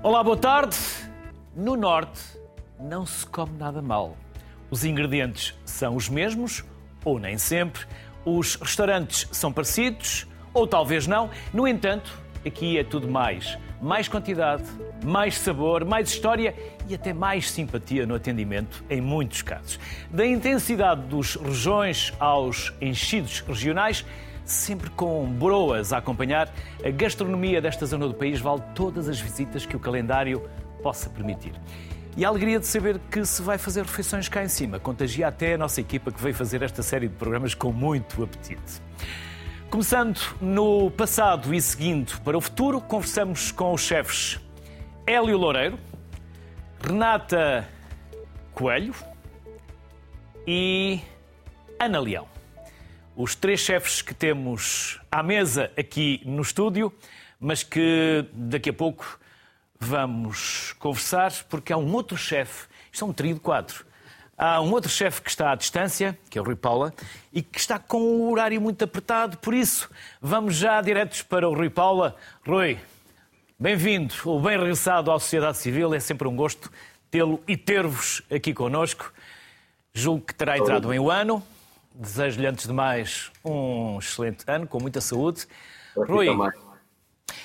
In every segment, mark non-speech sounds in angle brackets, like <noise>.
Olá, boa tarde. No Norte não se come nada mal. Os ingredientes são os mesmos, ou nem sempre. Os restaurantes são parecidos, ou talvez não. No entanto, aqui é tudo mais. Mais quantidade, mais sabor, mais história e até mais simpatia no atendimento, em muitos casos. Da intensidade dos rojões aos enchidos regionais, sempre com broas a acompanhar, a gastronomia desta zona do país vale todas as visitas que o calendário possa permitir. E a alegria de saber que se vai fazer refeições cá em cima contagia até a nossa equipa que veio fazer esta série de programas com muito apetite. Começando no passado e seguindo para o futuro, conversamos com os chefes Hélio Loureiro, Renata Coelho e Ana Leão. Os três chefes que temos à mesa aqui no estúdio, mas que daqui a pouco vamos conversar, porque há um outro chefe, isto é um trio de quatro, Há um outro chefe que está à distância, que é o Rui Paula, e que está com o horário muito apertado, por isso vamos já diretos para o Rui Paula. Rui, bem-vindo ou bem regressado à sociedade civil, é sempre um gosto tê-lo e ter-vos aqui connosco. Julgo que terá entrado bem o ano. Desejo-lhe, antes de mais, um excelente ano, com muita saúde. Rui,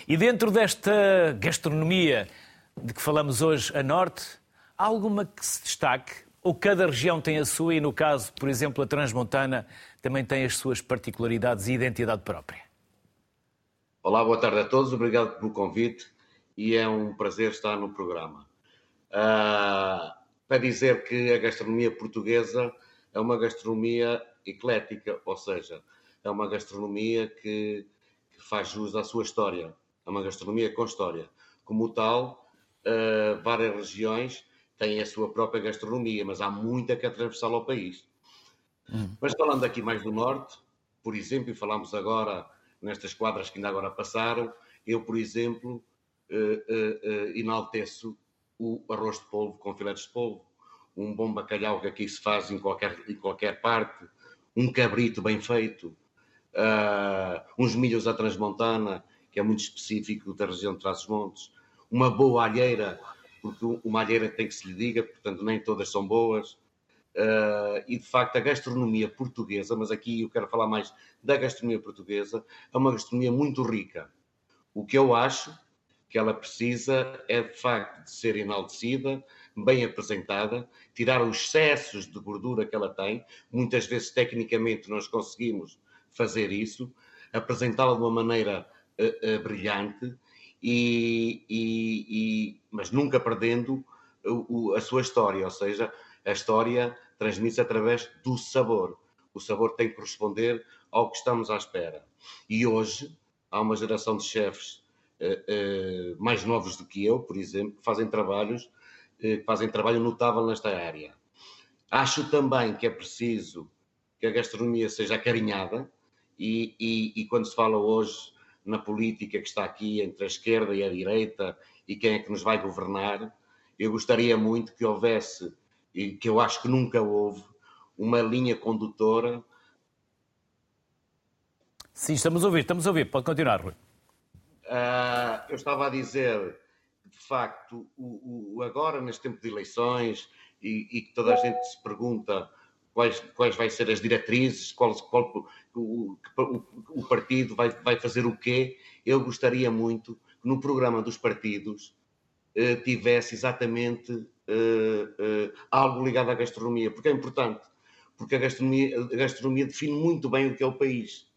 e dentro desta gastronomia de que falamos hoje a norte, há alguma que se destaque ou cada região tem a sua e, no caso, por exemplo, a Transmontana também tem as suas particularidades e identidade própria? Olá, boa tarde a todos, obrigado pelo convite e é um prazer estar no programa. Uh, para dizer que a gastronomia portuguesa é uma gastronomia eclética, ou seja, é uma gastronomia que, que faz jus à sua história, é uma gastronomia com história. Como tal, uh, várias regiões têm a sua própria gastronomia, mas há muita que é transversal ao país. Hum. Mas falando aqui mais do Norte, por exemplo, e falamos agora nestas quadras que ainda agora passaram, eu, por exemplo, uh, uh, enalteço o arroz de polvo com filetes de polvo, um bom bacalhau que aqui se faz em qualquer, em qualquer parte, um cabrito bem feito, uns milhos à transmontana, que é muito específico da região de Trás-os-Montes, uma boa alheira porque uma alheira tem que se lhe diga, portanto, nem todas são boas. Uh, e de facto, a gastronomia portuguesa, mas aqui eu quero falar mais da gastronomia portuguesa, é uma gastronomia muito rica. O que eu acho que ela precisa é de facto de ser enaltecida, bem apresentada, tirar os excessos de gordura que ela tem. Muitas vezes, tecnicamente, nós conseguimos fazer isso, apresentá-la de uma maneira uh, uh, brilhante e, e, e, mas nunca perdendo o, a sua história, ou seja, a história transmite-se através do sabor. O sabor tem que corresponder ao que estamos à espera. E hoje há uma geração de chefes uh, mais novos do que eu, por exemplo, que fazem trabalhos, uh, fazem trabalho notável nesta área. Acho também que é preciso que a gastronomia seja acarinhada e, e, e quando se fala hoje na política que está aqui entre a esquerda e a direita e quem é que nos vai governar, eu gostaria muito que houvesse, e que eu acho que nunca houve, uma linha condutora. Sim, estamos a ouvir, estamos a ouvir, pode continuar, Rui. Uh, eu estava a dizer que, de facto, o, o, agora, neste tempo de eleições, e, e que toda a gente se pergunta quais, quais vai ser as diretrizes, qual, qual o, o, o, partido vai, vai fazer o quê. Eu gostaria muito que no programa dos partidos eh, tivesse exatamente eh, eh, algo ligado à gastronomia, porque é importante, porque a gastronomia, a gastronomia define muito bem o que é o país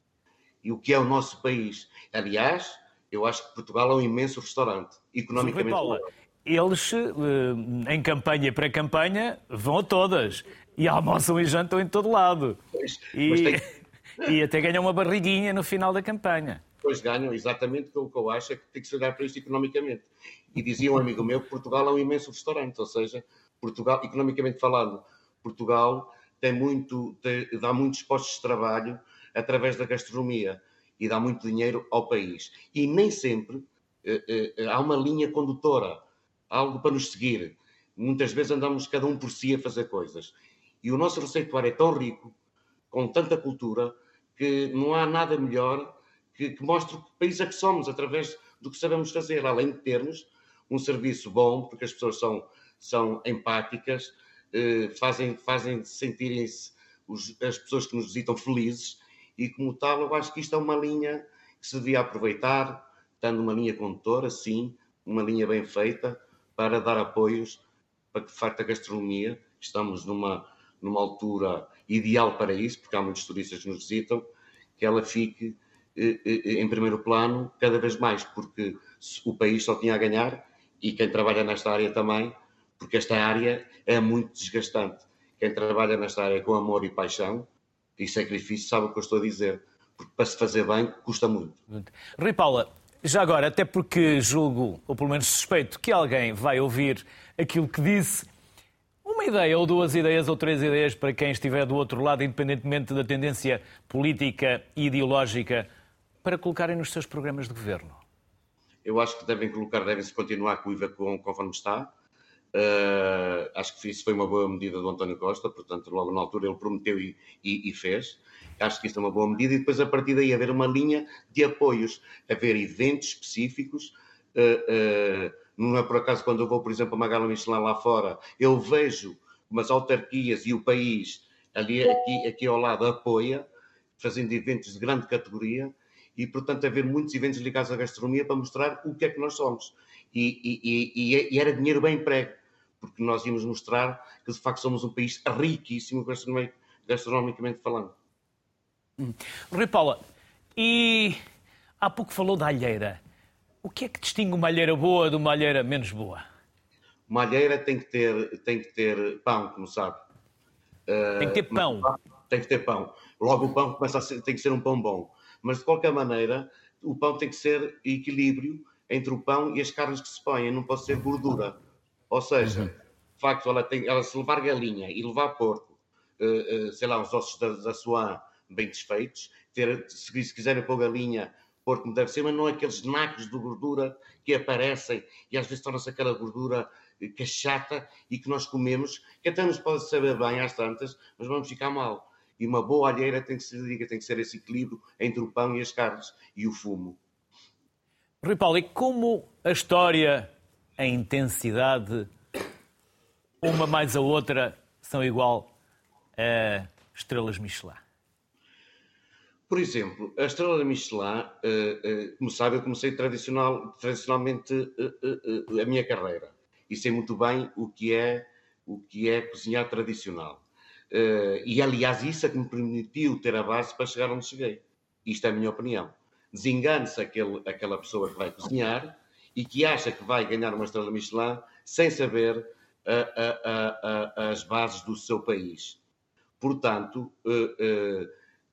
e o que é o nosso país. Aliás, eu acho que Portugal é um imenso restaurante, economicamente. Sim, Paula, eles, em campanha para campanha, vão a todas e almoçam e jantam em todo lado. Pois, e, tem... <laughs> e até ganham uma barriguinha no final da campanha. Pois ganham, exatamente o que eu acho é que tem que se olhar para isto economicamente. E dizia um amigo meu que Portugal é um imenso restaurante, ou seja, Portugal, economicamente falando, Portugal tem muito, tem, dá muitos postos de trabalho através da gastronomia e dá muito dinheiro ao país. E nem sempre eh, eh, há uma linha condutora, algo para nos seguir. Muitas vezes andamos cada um por si a fazer coisas. E o nosso receituário é tão rico, com tanta cultura, que não há nada melhor que, que mostre que país é que somos, através do que sabemos fazer, além de termos um serviço bom, porque as pessoas são, são empáticas, eh, fazem, fazem sentirem-se as pessoas que nos visitam felizes, e como tal, eu acho que isto é uma linha que se devia aproveitar, estando uma linha condutora, sim, uma linha bem feita, para dar apoios para que, de facto, a gastronomia, estamos numa, numa altura ideal para isso, porque há muitos turistas que nos visitam, que ela fique eh, eh, em primeiro plano cada vez mais, porque o país só tinha a ganhar e quem trabalha nesta área também, porque esta área é muito desgastante. Quem trabalha nesta área com amor e paixão e sacrifício sabe o que eu estou a dizer, porque para se fazer bem custa muito. Rui Paula, já agora, até porque julgo, ou pelo menos suspeito, que alguém vai ouvir aquilo que disse, uma ideia, ou duas ideias, ou três ideias para quem estiver do outro lado, independentemente da tendência política e ideológica, para colocarem nos seus programas de governo? Eu acho que devem colocar, devem-se continuar com o IVA conforme está. Uh, acho que isso foi uma boa medida do António Costa, portanto, logo na altura ele prometeu e, e, e fez. Acho que isso é uma boa medida e depois a partir daí haver uma linha de apoios, haver eventos específicos. Uh, uh, não é por acaso quando eu vou, por exemplo, a uma gala Michelin lá fora, eu vejo umas autarquias e o país ali aqui, aqui ao lado apoia, fazendo eventos de grande categoria e, portanto, haver muitos eventos ligados à gastronomia para mostrar o que é que nós somos. E, e, e, e era dinheiro bem emprego, porque nós íamos mostrar que, de facto, somos um país riquíssimo gastronomicamente falando. Hum. Rui Paula, e há pouco falou da alheira. O que é que distingue uma alheira boa de uma alheira menos boa? Uma alheira tem que ter, tem que ter pão, como sabe. Tem que ter pão. Tem que ter pão. Logo o pão começa a ser, tem que ser um pão bom. Mas de qualquer maneira, o pão tem que ser equilíbrio entre o pão e as carnes que se põem, não pode ser gordura. Ou seja, uhum. de facto, ela, tem, ela se levar galinha e levar porco, uh, uh, sei lá, os ossos da, da sua bem desfeitos. Ter, se, se quiserem pôr galinha, pôr como deve ser, mas não aqueles nacos de gordura que aparecem e às vezes torna-se aquela gordura que é chata e que nós comemos, que até nos pode saber bem às tantas, mas vamos ficar mal. E uma boa alheira tem que ser, tem que ser esse equilíbrio entre o pão e as carnes e o fumo. Rui Paulo, e como a história, a intensidade, uma mais a outra, são igual a estrelas Michelin? Por exemplo, a estrela Michelin, eh, eh, como sabe, eu comecei tradicional, tradicionalmente eh, a minha carreira e sei muito bem o que é o que é cozinhar tradicional. E aliás, isso é que me permitiu ter a base para chegar onde cheguei. Isto é a minha opinião. Desengane-se aquela pessoa que vai cozinhar e que acha que vai ganhar uma estrela Michelin sem saber a, a, as bases do seu país. Portanto,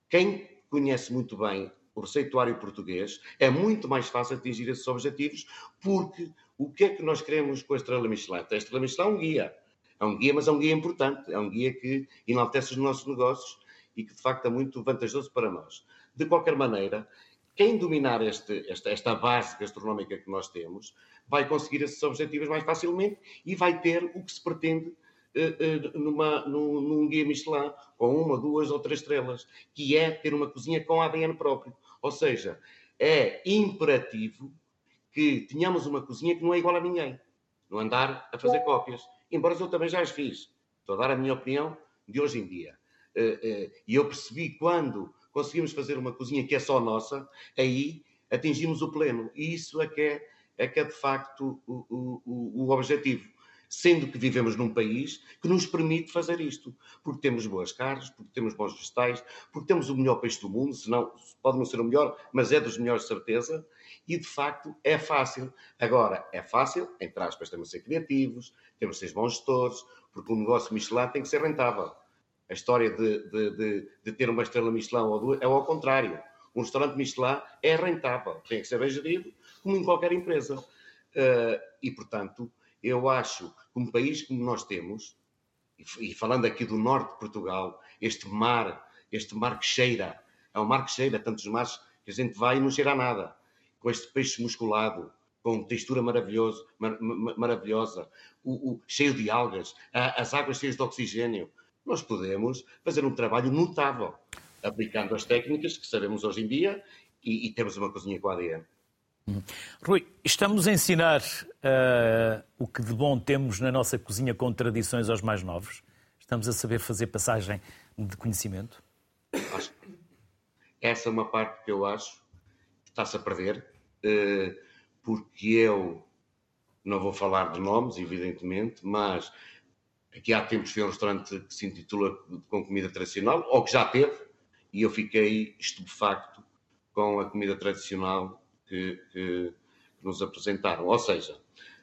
quem conhece muito bem o receituário português, é muito mais fácil atingir esses objetivos, porque o que é que nós queremos com a Estrela Michelin? A Estrela Michelin é um guia. É um guia, mas é um guia importante. É um guia que enaltece os nossos negócios e que, de facto, é muito vantajoso para nós. De qualquer maneira, quem dominar este, esta, esta base gastronómica que nós temos vai conseguir esses objetivos mais facilmente e vai ter o que se pretende eh, eh, numa, num, num guia Michelin com uma, duas ou três estrelas, que é ter uma cozinha com ADN próprio. Ou seja, é imperativo que tenhamos uma cozinha que não é igual a ninguém. Não andar a fazer cópias. Embora eu também já as fiz. Estou a dar a minha opinião de hoje em dia. Eh, e eu percebi quando conseguimos fazer uma cozinha que é só nossa, aí atingimos o pleno. E isso é que é, é, que é de facto o, o, o objetivo sendo que vivemos num país que nos permite fazer isto, porque temos boas carnes, porque temos bons vegetais, porque temos o melhor peixe do mundo, senão pode não ser o melhor, mas é dos melhores certeza, e de facto é fácil. Agora, é fácil, entre aspas, temos de ser criativos, temos de ser bons gestores, porque o negócio Michelin tem que ser rentável. A história de, de, de, de ter uma estrela Michelin ou duas é ao contrário. Um restaurante Michelin é rentável, tem que ser bem gerido, como em qualquer empresa. Uh, e, portanto, eu acho que um país como nós temos, e falando aqui do norte de Portugal, este mar, este mar que cheira, é um mar que cheira, tantos mares que a gente vai e não cheira a nada, com este peixe musculado, com textura maravilhoso, mar, maravilhosa, o, o, cheio de algas, a, as águas cheias de oxigênio. Nós podemos fazer um trabalho notável, aplicando as técnicas que sabemos hoje em dia e, e temos uma cozinha com ADN. Hum. Rui, estamos a ensinar uh, o que de bom temos na nossa cozinha com tradições aos mais novos? Estamos a saber fazer passagem de conhecimento? Acho essa é uma parte que eu acho que está-se a perder, uh, porque eu não vou falar de nomes, evidentemente, mas aqui há tempos foi um restaurante que se intitula com comida tradicional, ou que já teve, e eu fiquei estupefacto com a comida tradicional que, que, que nos apresentaram. Ou seja,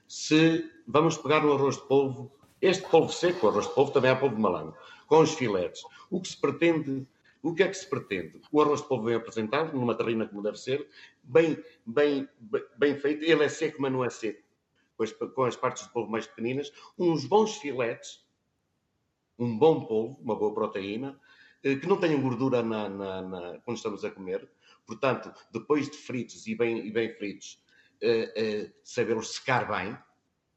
se vamos pegar o arroz de polvo, este polvo seco, o arroz de polvo também é polvo de malango, com os filetes, o que se pretende o que é que se pretende? O arroz de polvo vem apresentado numa terrina como deve ser, bem, bem, bem feito. Ele é seco, mas não é seco com as partes de polvo mais pequeninas, uns bons filetes, um bom polvo, uma boa proteína, eh, que não tenham gordura na, na, na, quando estamos a comer. Portanto, depois de fritos e bem, e bem fritos, eh, eh, sabê-los secar bem,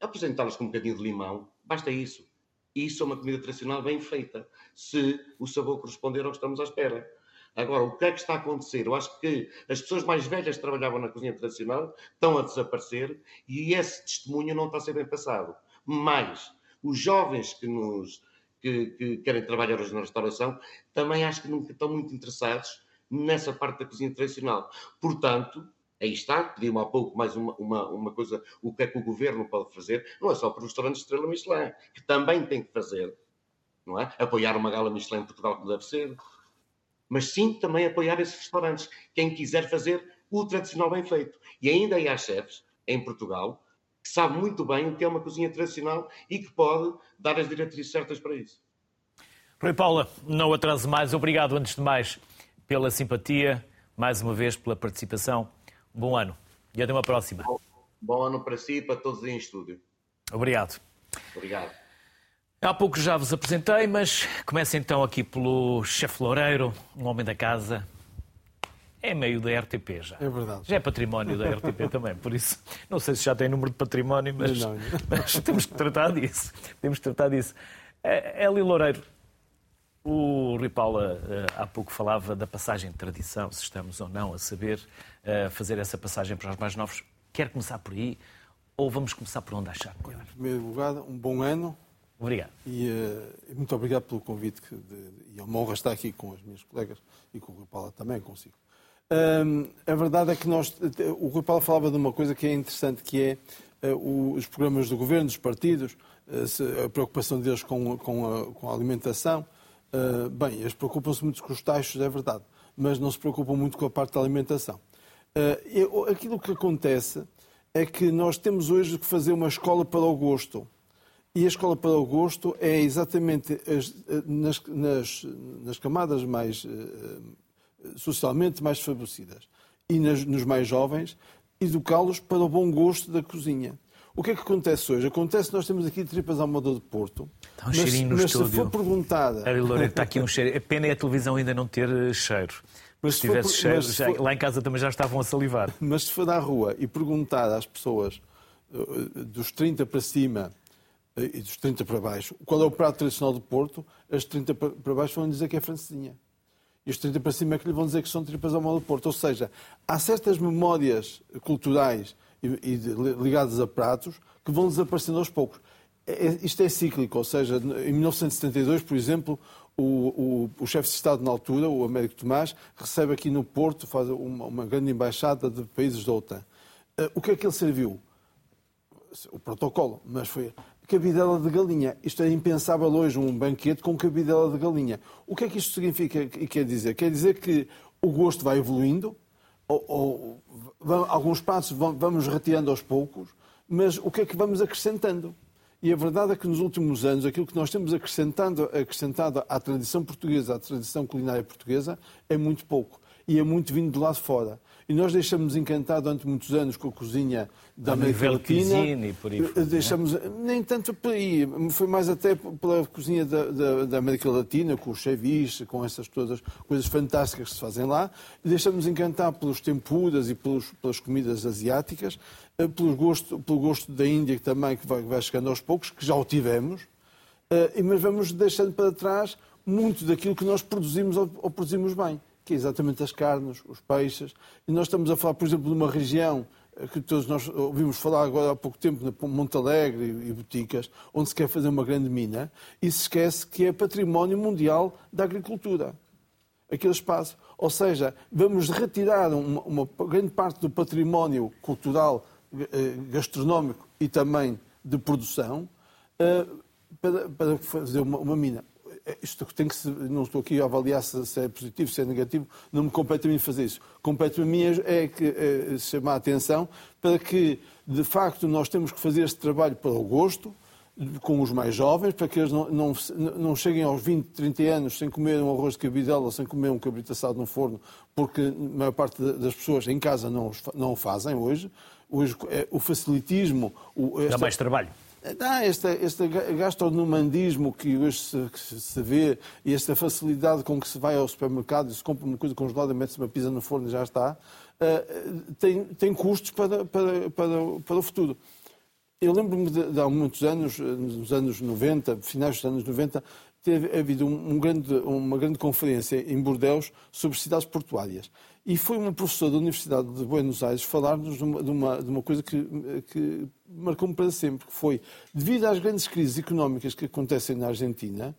apresentá-los com um bocadinho de limão, basta isso. Isso é uma comida tradicional bem feita, se o sabor corresponder ao que estamos à espera. Agora, o que é que está a acontecer? Eu acho que as pessoas mais velhas que trabalhavam na cozinha tradicional estão a desaparecer e esse testemunho não está a ser bem passado. Mas os jovens que nos que, que querem trabalhar hoje na restauração também acho que não estão muito interessados nessa parte da cozinha tradicional. Portanto, aí está, pedi-me há pouco mais uma, uma, uma coisa, o que é que o governo pode fazer, não é só para os restaurantes Estrela Michelin, que também tem que fazer, não é? Apoiar uma gala Michelin em Portugal como deve ser, mas sim também apoiar esses restaurantes. Quem quiser fazer o tradicional bem feito. E ainda há chefes em Portugal que sabem muito bem o que é uma cozinha tradicional e que pode dar as diretrizes certas para isso. Rui Paula, não atrase mais. Obrigado, antes de mais, pela simpatia, mais uma vez pela participação. Bom ano e até uma próxima. Bom, bom ano para si e para todos em estúdio. Obrigado. Obrigado. Há pouco já vos apresentei, mas começo então aqui pelo chefe Loureiro, um homem da casa. É meio da RTP já. É verdade. Já é património da RTP <laughs> também, por isso não sei se já tem número de património, mas, não, não. <laughs> mas temos que tratar disso. Temos que tratar disso. Eli Loureiro, o Rui Paula eh, há pouco falava da passagem de tradição, se estamos ou não a saber eh, fazer essa passagem para os mais novos. Quer começar por aí ou vamos começar por onde achar? Em primeiro lugar, um bom ano Obrigado. E uh, muito obrigado pelo convite. Que de, e é uma honra estar aqui com as minhas colegas e com o Rui Paula também, consigo. Um, a verdade é que nós. O Rui Paula falava de uma coisa que é interessante, que é uh, os programas do governo, dos partidos, uh, a preocupação deles com, com, a, com a alimentação. bem, eles preocupam-se muito com os taxos, é verdade, mas não se preocupam muito com a parte da alimentação. Eu, aquilo que acontece é que nós temos hoje que fazer uma escola para o gosto. E a escola para o gosto é exatamente as, nas, nas, nas, camadas mais uh, socialmente mais favorecidas e nas, nos mais jovens, educá-los para o bom gosto da cozinha. O que é que acontece hoje? Acontece que nós temos aqui tripas ao moda de Porto. Está um mas, cheirinho no mas estúdio. se for perguntada... Ari está aqui um cheiro. A pena é a televisão ainda não ter eh, cheiro. Mas se, se tivesse for, cheiro, se for... lá em casa também já estavam a salivar. Mas se for à rua e perguntar às pessoas eh, dos 30 para cima e dos 30 para baixo, qual é o prato tradicional do Porto, as 30 para baixo vão dizer que é francesinha. E os 30 para cima é que lhe vão dizer que são tripas ao modo do Porto. Ou seja, há certas memórias culturais e, e ligadas a pratos que vão desaparecendo aos poucos. É, é isto é cíclico, ou seja, em 1972, por exemplo, o, o, o chefe de Estado na altura, o Américo Tomás, recebe aqui no Porto, faz uma, uma grande embaixada de países da OTAN. Uh, o que é que ele serviu? O protocolo, mas foi cabidela de galinha. Isto é impensável hoje, um banquete com cabidela de galinha. O que é que isto significa e quer dizer? Quer dizer que o gosto vai evoluindo, ou, ou alguns passos vamos retirando aos poucos, mas o que é que vamos acrescentando? E a verdade é que nos últimos anos aquilo que nós temos acrescentado, acrescentado à tradição portuguesa, à tradição culinária portuguesa, é muito pouco. E é muito vindo de lá de fora. E nós deixamos encantar durante muitos anos com a cozinha da a América Latina. E por aí fora, deixamos, nem tanto por aí, foi mais até pela cozinha da, da, da América Latina, com o ceviche, com essas todas coisas fantásticas que se fazem lá. E deixamos encantar pelos tempuras e pelos, pelas comidas asiáticas, eh, pelo gosto, pelo gosto da Índia também, que vai, vai chegando aos poucos, que já o tivemos, eh, mas vamos deixando para trás muito daquilo que nós produzimos ou produzimos bem que é exatamente as carnes, os peixes. E nós estamos a falar, por exemplo, de uma região que todos nós ouvimos falar agora há pouco tempo, na Monte Alegre e Boticas, onde se quer fazer uma grande mina, e se esquece que é património mundial da agricultura. Aquele espaço. Ou seja, vamos retirar uma, uma grande parte do património cultural, eh, gastronómico e também de produção eh, para, para fazer uma, uma mina isto tem que se, não estou aqui a avaliar se, é positivo, se é negativo, não me compete a mim fazer isso. Compete a mim é, que, é chamar a atenção para que, de facto, nós temos que fazer este trabalho para o gosto, com os mais jovens, para que eles não, não, não cheguem aos 20, 30 anos sem comer um arroz de cabidela, sem comer um cabrito assado no forno, porque a maior parte das pessoas em casa não, não o fazem hoje. Hoje é, o facilitismo... O, esta... Dá mais trabalho. Dá este, este gastronomandismo que hoje se, que se vê e esta facilidade com que se vai ao supermercado e se compra uma coisa congelada, mete-se uma pizza no forno e já está, uh, tem, tem custos para, para, para, para o futuro. Eu lembro-me de, de, há muitos anos, nos anos 90, finais dos anos 90, teve havido um, um grande, uma grande conferência em Bordeus sobre cidades portuárias. E foi uma professora da Universidade de Buenos Aires falar-nos de, de uma coisa que, que marcou-me para sempre, que foi, devido às grandes crises económicas que acontecem na Argentina,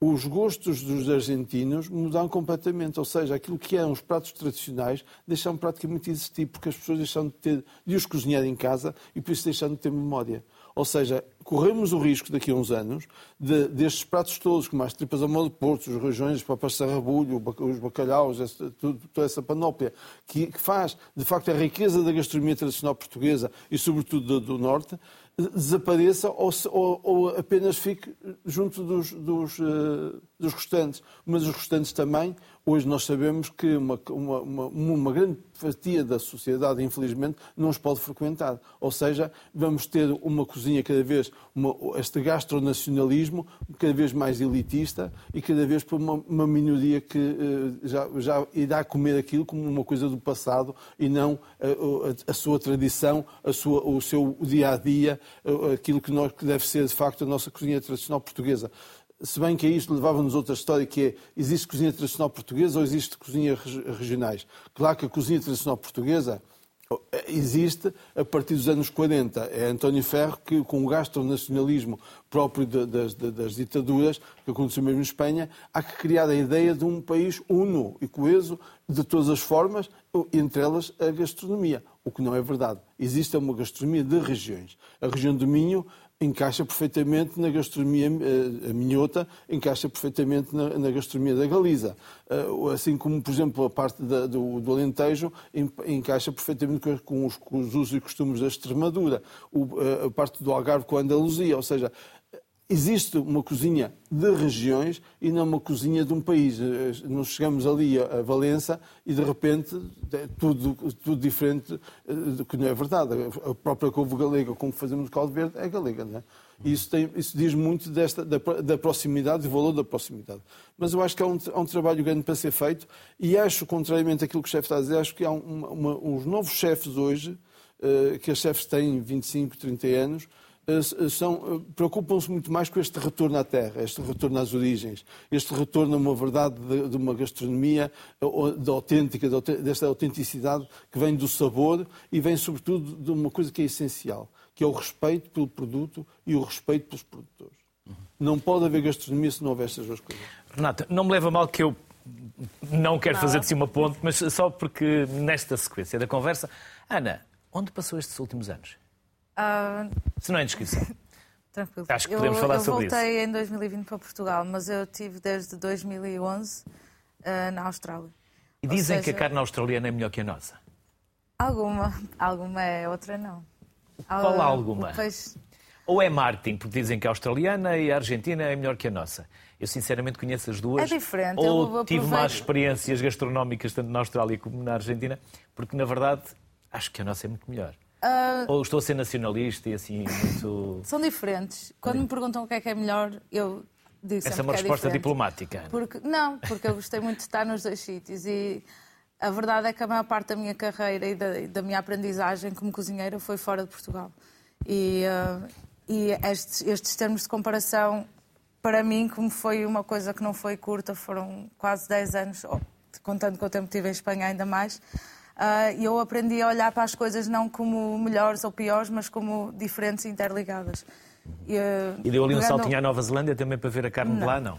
os gostos dos argentinos mudaram completamente. Ou seja, aquilo que eram os pratos tradicionais deixaram praticamente de existir, porque as pessoas deixaram de, ter, de os cozinhar em casa e por isso deixaram de ter memória. Ou seja, corremos o risco daqui a uns anos de, destes pratos todos, como as tripas ao molho de porto, os rojões, os papas de sarrabulho, os bacalhaus, toda essa panóplia, que, que, faz, de facto, a riqueza da gastronomia tradicional portuguesa e, sobretudo, do, do Norte, desapareça ou, ou, ou, apenas fique junto dos, dos, uh, dos restantes. Mas os restantes também Hoje nós sabemos que uma, uma, uma, uma, grande fatia da sociedade, infelizmente, não os pode frequentar. Ou seja, vamos ter uma cozinha cada vez, uma, este gastronacionalismo cada vez mais elitista e cada vez por uma, uma minoria que uh, já, já irá comer aquilo como uma coisa do passado e não a, a, a sua tradição, a sua, o seu dia-a-dia, -dia, aquilo que, nós, que deve ser, de facto, a nossa cozinha tradicional portuguesa se bem que a isto levava-nos outra história, que é, existe cozinha tradicional portuguesa ou existe cozinha regionais? Claro que a cozinha tradicional portuguesa existe a partir dos anos 40. É António Ferro que, com o gastronacionalismo próprio das, das, ditaduras, que aconteceu mesmo em Espanha, há que criar a ideia de um país uno e coeso de todas as formas, entre elas a gastronomia, o que não é verdade. Existe uma gastronomia de regiões. A região do Minho encaixa perfeitamente na gastronomia eh, a minhota, encaixa perfeitamente na, na gastronomia da Galiza. Uh, assim como, por exemplo, a parte da, do, do, Alentejo encaixa perfeitamente com, com, os, com, os, usos e costumes da Extremadura. O, uh, a parte do Algarve com a Andaluzia. Ou seja, existe uma cozinha de regiões e não uma cozinha de um país. Nós chegamos ali a Valença e de repente é tudo, tudo diferente, eh, que não é verdade. A própria couve galega, como fazemos caldo verde, é galega. Não é? Isso, tem, isso diz muito desta, da, da proximidade, do valor da proximidade. Mas eu acho que há um, há um, trabalho grande para ser feito e acho, contrariamente àquilo que o chefe está a dizer, acho que há uma, uma, uns novos chefes hoje, uh, que os chefes têm 25, 30 anos, eh, eh, eh, preocupam-se muito mais com este retorno à terra, este retorno às origens, este retorno a uma verdade de, de uma gastronomia de autêntica, de, desta autenticidade que vem do sabor e vem sobretudo de uma coisa que é essencial, que é o respeito pelo produto e o respeito pelos produtores. Uhum. Não pode haver gastronomia se não houver estas duas coisas. Renata, não me leva mal que eu não quero fazer de si uma ponte, mas só porque nesta sequência da conversa. Ana, onde passou estes últimos anos? Uh... Se não é inscrição. <laughs> Tranquilo. Acho que podemos eu, falar eu sobre isso. Eu voltei em 2020 para Portugal, mas eu tive desde 2011 uh, na Austrália. E dizem seja... que a carne australiana é melhor que a nossa? Alguma. Alguma é, outra não. Qual uh, alguma? Peixe... Ou é marketing, porque dizem que a australiana e a argentina é melhor que a nossa. Eu sinceramente conheço as duas. É diferente. Ou tive mais experiências gastronómicas tanto na Austrália como na Argentina, porque na verdade acho que a nossa é muito melhor. Uh... Ou estou a ser nacionalista e assim muito. <laughs> São diferentes. Quando me perguntam o que é que é melhor, eu digo Essa é uma é resposta é diplomática. Porque, não, porque eu gostei muito de estar nos dois sítios e a verdade é que a maior parte da minha carreira e da, da minha aprendizagem como cozinheira foi fora de Portugal. E, uh, e estes, estes termos de comparação, para mim, como foi uma coisa que não foi curta, foram quase 10 anos, contando com o tempo que tive em Espanha ainda mais, uh, eu aprendi a olhar para as coisas não como melhores ou piores, mas como diferentes e interligadas. E, e deu ali um saltinho à Nova Zelândia também para ver a carne não. de lá, não?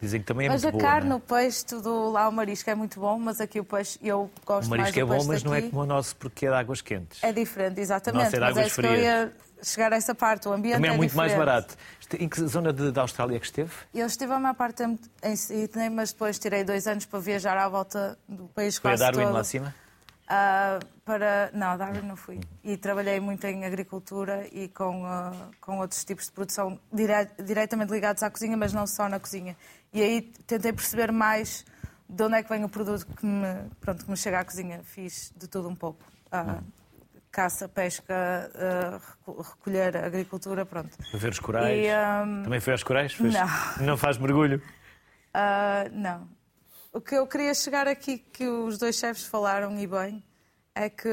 Dizem que também é mas muito boa. Mas a carne, é? o peixe, tudo lá, o marisco é muito bom, mas aqui o peixe eu gosto mais O marisco é bom, mas daqui. não é como o nosso porque é de águas quentes. É diferente, exatamente. Nosso é de mas águas é isso frias. ia chegar a essa parte. O ambiente também é, é muito diferente. mais barato. Em que zona de, da Austrália que esteve? Eu estive a maior parte em Sydney, mas depois tirei dois anos para viajar à volta do país Foi a quase Darwin todo. lá acima? Uh, para... Não, Darwin não fui. E trabalhei muito em agricultura e com, uh, com outros tipos de produção dire... diretamente ligados à cozinha, mas não só na cozinha. E aí tentei perceber mais de onde é que vem o produto que me, pronto, que me chega à cozinha. Fiz de tudo um pouco. Uh, caça, pesca, recolher, agricultura, pronto. Ver os corais? E, um... Também foi aos corais? Fez... Não. Não faz mergulho? não. O que eu queria chegar aqui, que os dois chefes falaram e bem, é que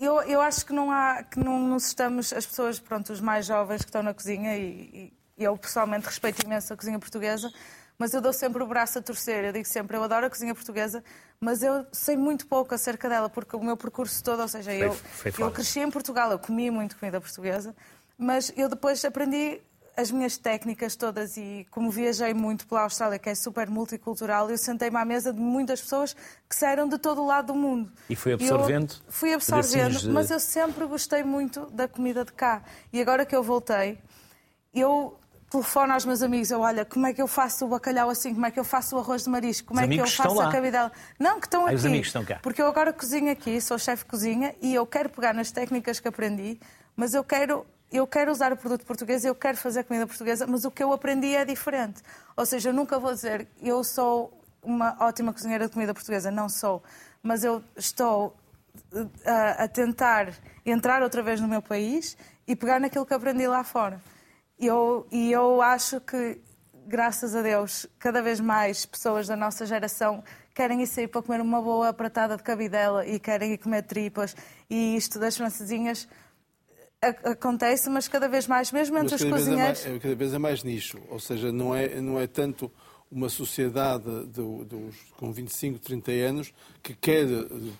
eu, eu acho que não há, que não nos estamos, as pessoas, pronto, os mais jovens que estão na cozinha, e, e eu pessoalmente respeito imenso a cozinha portuguesa, mas eu dou sempre o braço a torcer. Eu digo sempre, eu adoro a cozinha portuguesa, mas eu sei muito pouco acerca dela, porque o meu percurso todo, ou seja, foi, eu, foi eu cresci em Portugal, eu comi muito comida portuguesa, mas eu depois aprendi as minhas técnicas todas e como viajei muito pela Austrália, que é super multicultural, eu sentei-me à mesa de muitas pessoas que saíram de todo o lado do mundo. E foi absorvendo? Eu fui absorvendo, de... mas eu sempre gostei muito da comida de cá. E agora que eu voltei, eu telefono aos meus amigos, eu olha, como é que eu faço o bacalhau assim, como é que eu faço o arroz de marisco, como os é que eu faço a cabidela. Não, que estão ah, aqui. Os amigos estão cá. Porque eu agora cozinho aqui, sou chefe de cozinha e eu quero pegar nas técnicas que aprendi, mas eu quero eu quero usar o produto português, eu quero fazer comida portuguesa, mas o que eu aprendi é diferente. Ou seja, eu nunca vou dizer eu sou uma ótima cozinheira de comida portuguesa, não sou, mas eu estou a, a tentar entrar outra vez no meu país e pegar naquilo que aprendi lá fora. Eu, e eu acho que, graças a Deus, cada vez mais pessoas da nossa geração querem ir sair para comer uma boa pratada de cabidela e querem ir comer tripas. E isto das francesinhas acontece, mas cada vez mais, mesmo entre os cozinheiros. É mais, cada vez é mais nicho, ou seja, não é, não é tanto uma sociedade do, dos, com 25, 30 anos que quer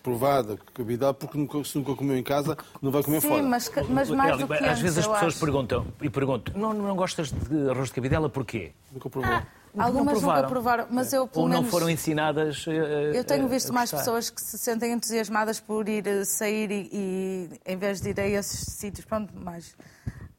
provar da cabidade porque nunca, se nunca comeu em casa, não vai comer Sim, fora. Mas, mas mais do que Às antes, vezes as pessoas acho. perguntam e perguntam: não, não gostas de arroz de cabidela porquê? Nunca provou. Ah, algumas nunca provaram, mas eu pelo Ou não menos, foram ensinadas. A, Eu tenho visto a mais pessoas que se sentem entusiasmadas por ir eh, sair e, e em vez de ir a esses sítios, pronto, mais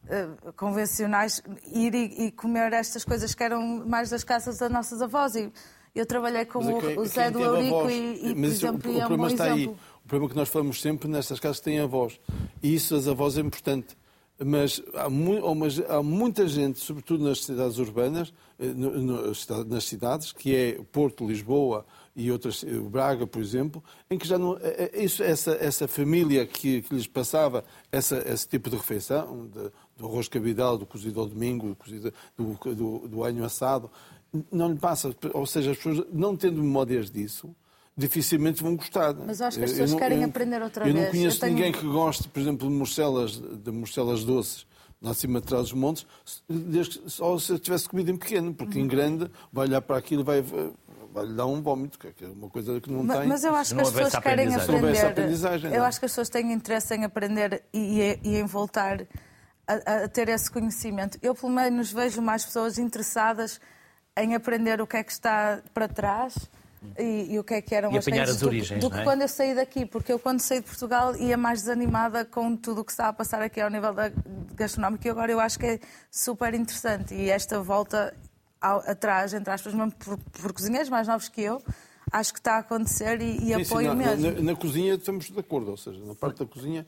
uh, convencionais, ir e, e, comer estas coisas que eram mais das casas das nossas avós. E eu trabalhei com o, quem, o Zé do Eurico e, e, por exemplo, o, o é um problema bom está exemplo. aí. O problema é que nós falamos sempre nestas casas têm avós. E isso, as avós, é importante. Mas há, mu há, muita gente, sobretudo nas cidades urbanas, no, nas cidades, que é Porto, Lisboa e outras, Braga, por exemplo, em que já não. Isso, essa, essa família que, que lhes passava essa, esse tipo de refeição, de, do arroz cabidal, do cozido ao domingo, do, cozido, do, do, do anho assado, não lhe passa. Ou seja, as pessoas, não tendo memórias disso, dificilmente vão gostar. Mas acho que as pessoas não, querem eu, aprender outra eu vez. Eu não conheço tenho... ninguém que goste, por exemplo, de morcelas, de morcelas doces, lá acima de trás dos montes, só se tivesse comido em pequeno, porque Uhum. em grande vai olhar para aquilo e vai, vai lhe dar um vómito, que é uma coisa que não mas, tem. Mas eu acho Se que as pessoas querem aprender. Eu não. acho que as pessoas têm interesse em aprender e, e em voltar a, a ter esse conhecimento. Eu, pelo menos, vejo mais pessoas interessadas em aprender o que é que está para trás e, e o que é que eram E as apanhar raízes as do- origens, do, que é? quando eu saí daqui, porque eu quando saí de Portugal ia mais desanimada com tudo o que está a passar aqui ao nível da gastronómico e agora eu acho que é super interessante e esta volta ao- atrás, entre aspas, mesmo por, por cozinheiros mais novos que eu, acho que está a acontecer e, e Sim, sim, apoio na, mesmo. na- na cozinha estamos de acordo, ou seja, na parte da cozinha,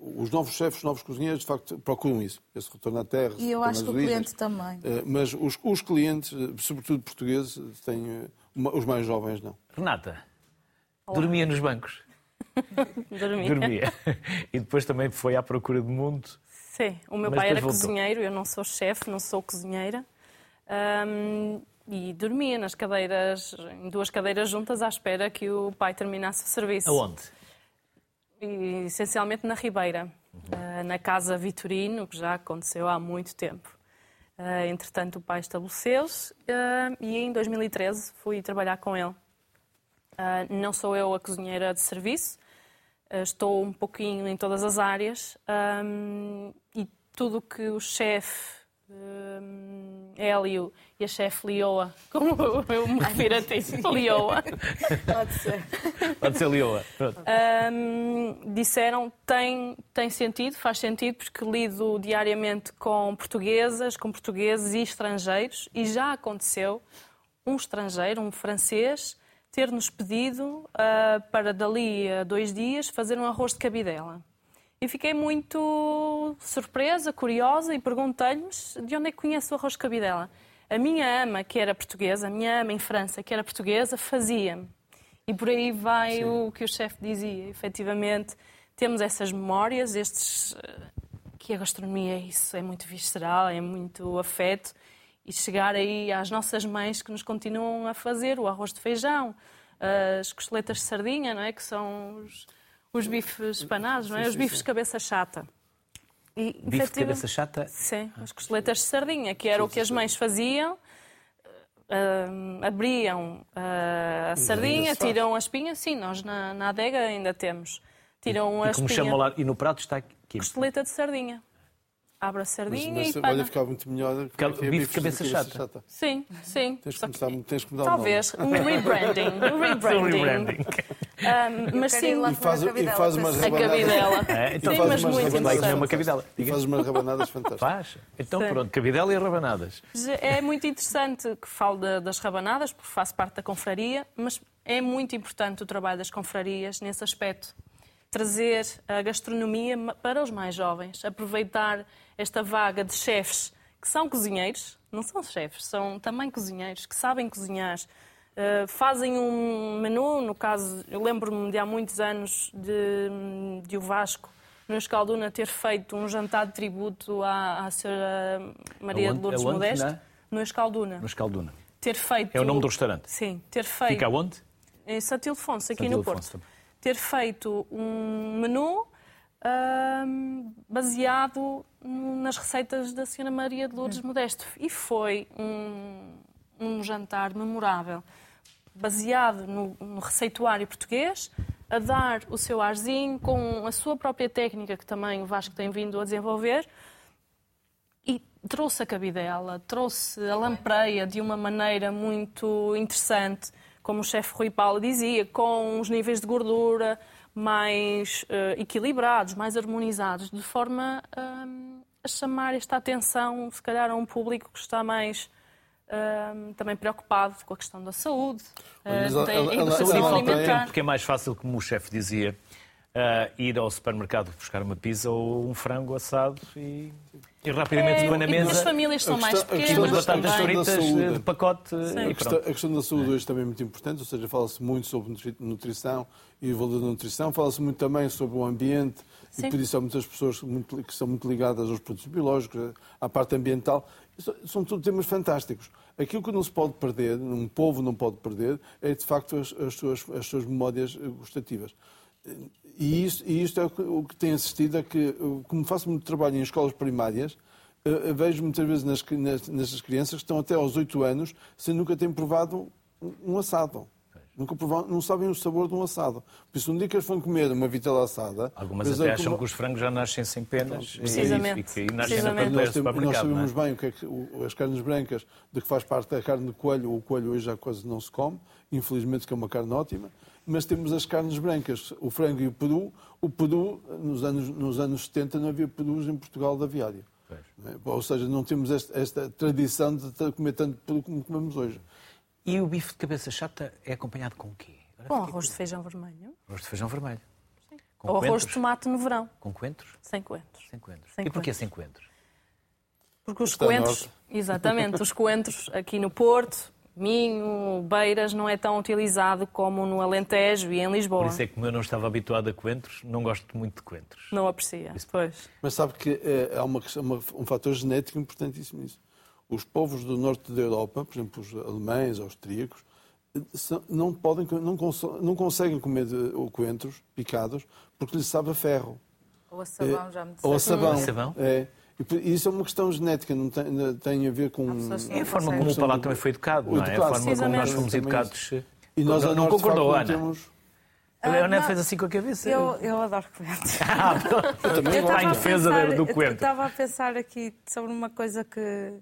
os novos chefes, os novos cozinheiros, de facto, procuram isso, esse retorno à terra. E eu acho que o origens. cliente também. Eh, Mas os, os clientes, eh, sobretudo portugueses, têm, eh, os mais jovens não. Renata, dormia nos bancos? <laughs> Dormia. Dormia. E depois também foi à procura do mundo. Sim, o meu pai era voltou. cozinheiro, eu não sou chefe, não sou cozinheira. Ahm, e dormia nas cadeiras, em duas cadeiras juntas, à espera que o pai terminasse o serviço. Aonde? E, essencialmente na Ribeira, ah, na Casa Vitorino, que já aconteceu há muito tempo. Ah, entretanto, o pai estabeleceu-se ah, e em 2013 fui trabalhar com ele. Ah, não sou eu a cozinheira de serviço, estou um pouquinho em todas as áreas ahm, e tudo que o chefe ahm, Hélio e a chefe Lioa, como eu me refiro a ti, Lioa, Pode ser. Pode ser Lioa. Pronto. Ahm, disseram tem, tem sentido, faz sentido, porque lido diariamente com portuguesas, com portugueses e estrangeiros, e já aconteceu um estrangeiro, um francês, ter-nos pedido ah, para dali a dois dias fazer um arroz de cabidela. E fiquei muito surpresa, curiosa, e perguntei-lhes de onde é que conheço o arroz de cabidela. A minha ama, que era portuguesa, a minha ama em França, que era portuguesa, fazia-me. E por aí vai o que o chefe dizia. Efetivamente, temos essas memórias, estes eh, que a gastronomia é isso, é muito visceral, é muito afeto. E chegar aí às nossas mães que nos continuam a fazer o arroz de feijão, as costeletas de sardinha, não é? Que são os, os bifes panados, não é? Os bifes de cabeça chata. E, Bife de cabeça chata. Sim, as costeletas de sardinha, que era o que as mães faziam. ah, abriam ah, a sardinha, tiram a espinha. Sim, nós na, na adega ainda temos. Tiram a E como espinha. lá, e no prato está aqui. Costeleta de sardinha. Abre a Mas, sardinha mas e olha, ficava muito melhor. Cal- é bife de bifes cabeça chata. Sim, sim. Tens que Só que- começar- tens que mudar o Talvez. Um rebranding. Um <laughs> rebranding. rebranding. Ah, mas sim, lá E faz, comer e faz umas a rabanadas. cabidela. É, então Sim, faz mas umas muito comer uma interessante. cabidela. E faz umas rabanadas fantásticas. Faz. Então Sim. pronto, cabidela e rabanadas. É muito interessante que falo da- das rabanadas, porque faço parte da confraria, mas é muito importante o trabalho das confrarias nesse aspecto. Trazer a gastronomia para os mais jovens, aproveitar esta vaga de chefes que são cozinheiros, não são chefes, são também cozinheiros, que sabem cozinhar, Uh, fazem um menu, no caso, eu lembro-me de há muitos anos de, de o Vasco, no Escalduna, ter feito um jantar de tributo à, à senhora Maria Aonde? de Lourdes Aonde? Modesto, Na? no Escalduna. No Escalduna. Ter feito... É o nome do restaurante. Sim, ter feito... Fica aonde? Em Santo Ildefonso, aqui Santo no Ildefonso Porto. Ter feito um menu baseado nas receitas da Senhora Maria de Lourdes Modesto. E foi um, um jantar memorável, baseado no, no receituário português, a dar o seu arzinho com a sua própria técnica, que também o Vasco tem vindo a desenvolver, e trouxe a cabidela, trouxe a lampreia de uma maneira muito interessante, como o chefe Rui Paulo dizia, com os níveis de gordura mais eh, equilibrados, mais harmonizados, de forma hum, a chamar esta atenção, se calhar, a um público que está mais hum, também preocupado com a questão da saúde, Mas eh, ela- tem- ela- em ela- saúde ela não tem- alimentar. Porque é mais fácil, como o chefe dizia, ah, ir ao supermercado buscar uma pizza ou um frango assado e, e rapidamente É, se põe na e como as mesa. famílias são A mais questão- a umas pequenas da- batatas fritas saúde. de pacote A e questão, a questão da saúde hoje também é muito importante, ou seja, fala-se muito sobre nutri- nutrição e o valor da nutrição, fala-se muito também sobre o ambiente Sim. e por isso há muitas pessoas muito- que são muito ligadas aos produtos biológicos, à parte ambiental. São tudo temas fantásticos. Aquilo que não se pode perder, um povo não pode perder, é de facto as, as suas, as suas memórias eh, gustativas. E isto, e isto é o que, tem assistido a que, eh, como faço muito trabalho em escolas primárias, eh, vejo muitas vezes nas, nas, nessas crianças que estão até aos 8 anos sem nunca terem provado um- assado. Nunca provaram, não sabem o sabor de um assado. Por isso, um dia que eles vão comer uma vitela assada... Algumas até é acham como- que os frangos já nascem sem penas e- Precisamente. e, e Precisamente. nós, temos- nós supermercado. não é? sabemos bem o que é que o- as carnes brancas, de que faz parte a carne de coelho, o coelho hoje já quase não se come, infelizmente que é uma carne ótima, mas temos as carnes brancas, o frango e o peru. O peru, nos anos, nos anos 70, não havia perus em Portugal aviário. Pois. Não é? Ou seja, não temos esta, esta tradição de comer tanto peru como comemos hoje. E o bife de cabeça chata é acompanhado com o quê? Agora Com arroz de feijão vermelho. Arroz de feijão vermelho. Com Ou arroz de coentros? tomate no verão, Com coentros? sem coentros. Sem coentros. Sem e porquê coentros. sem coentros? Porque os Está coentros, exatamente, os coentros aqui no Porto, Minho, Beiras, não é tão utilizado como no Alentejo e em Lisboa. Por isso é que como eu não estava habituado a coentros, não gosto muito de coentros. Não aprecia. Pois. Mas sabe que eh, há uma, uma- um fator genético importantíssimo nisso. Os povos do norte da Europa, por exemplo, os alemães, austríacos, eh, são- não, podem, não, não conseguem comer de- o coentros picados porque lhes sabe a ferro. Ou a sabão, já me Ou a sabão. A sabão? É. E isso é uma questão genética, não tem, não tem a ver com. É a forma como o palato também foi educado, não é? A educado, forma como nós fomos Também educados. E, E nós Não- a concordou, Ana? temos... A Ana não. fez assim com a cabeça. Eu, eu adoro coentro. <laughs> Ah, também Eu está estava em a defesa pensar- do Eu coentro. estava a pensar aqui sobre uma coisa que,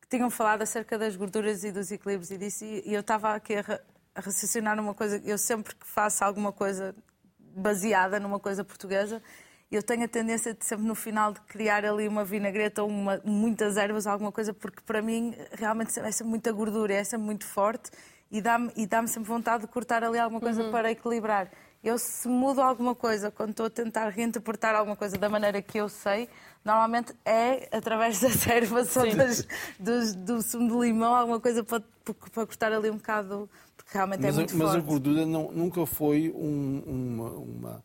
que tinham falado acerca das gorduras e dos equilíbrios e disso, e eu estava aqui a, a raciocinar numa coisa. Eu sempre que faço alguma coisa baseada numa coisa portuguesa, eu tenho a tendência de sempre no final de criar ali uma vinagreta ou uma- muitas ervas, alguma coisa, porque para mim realmente é sempre muita gordura, é sempre muito forte e dá-me dá sempre vontade de cortar ali alguma coisa para equilibrar. Eu, se mudo alguma coisa, quando estou a tentar reinterpretar alguma coisa da maneira que eu sei, normalmente é através <laughs> das ervas ou das, dos- do sumo de limão, alguma coisa para, para cortar ali um bocado, porque realmente Mas, é a, muito mas a forte. gordura não- nunca foi um- uma, uma,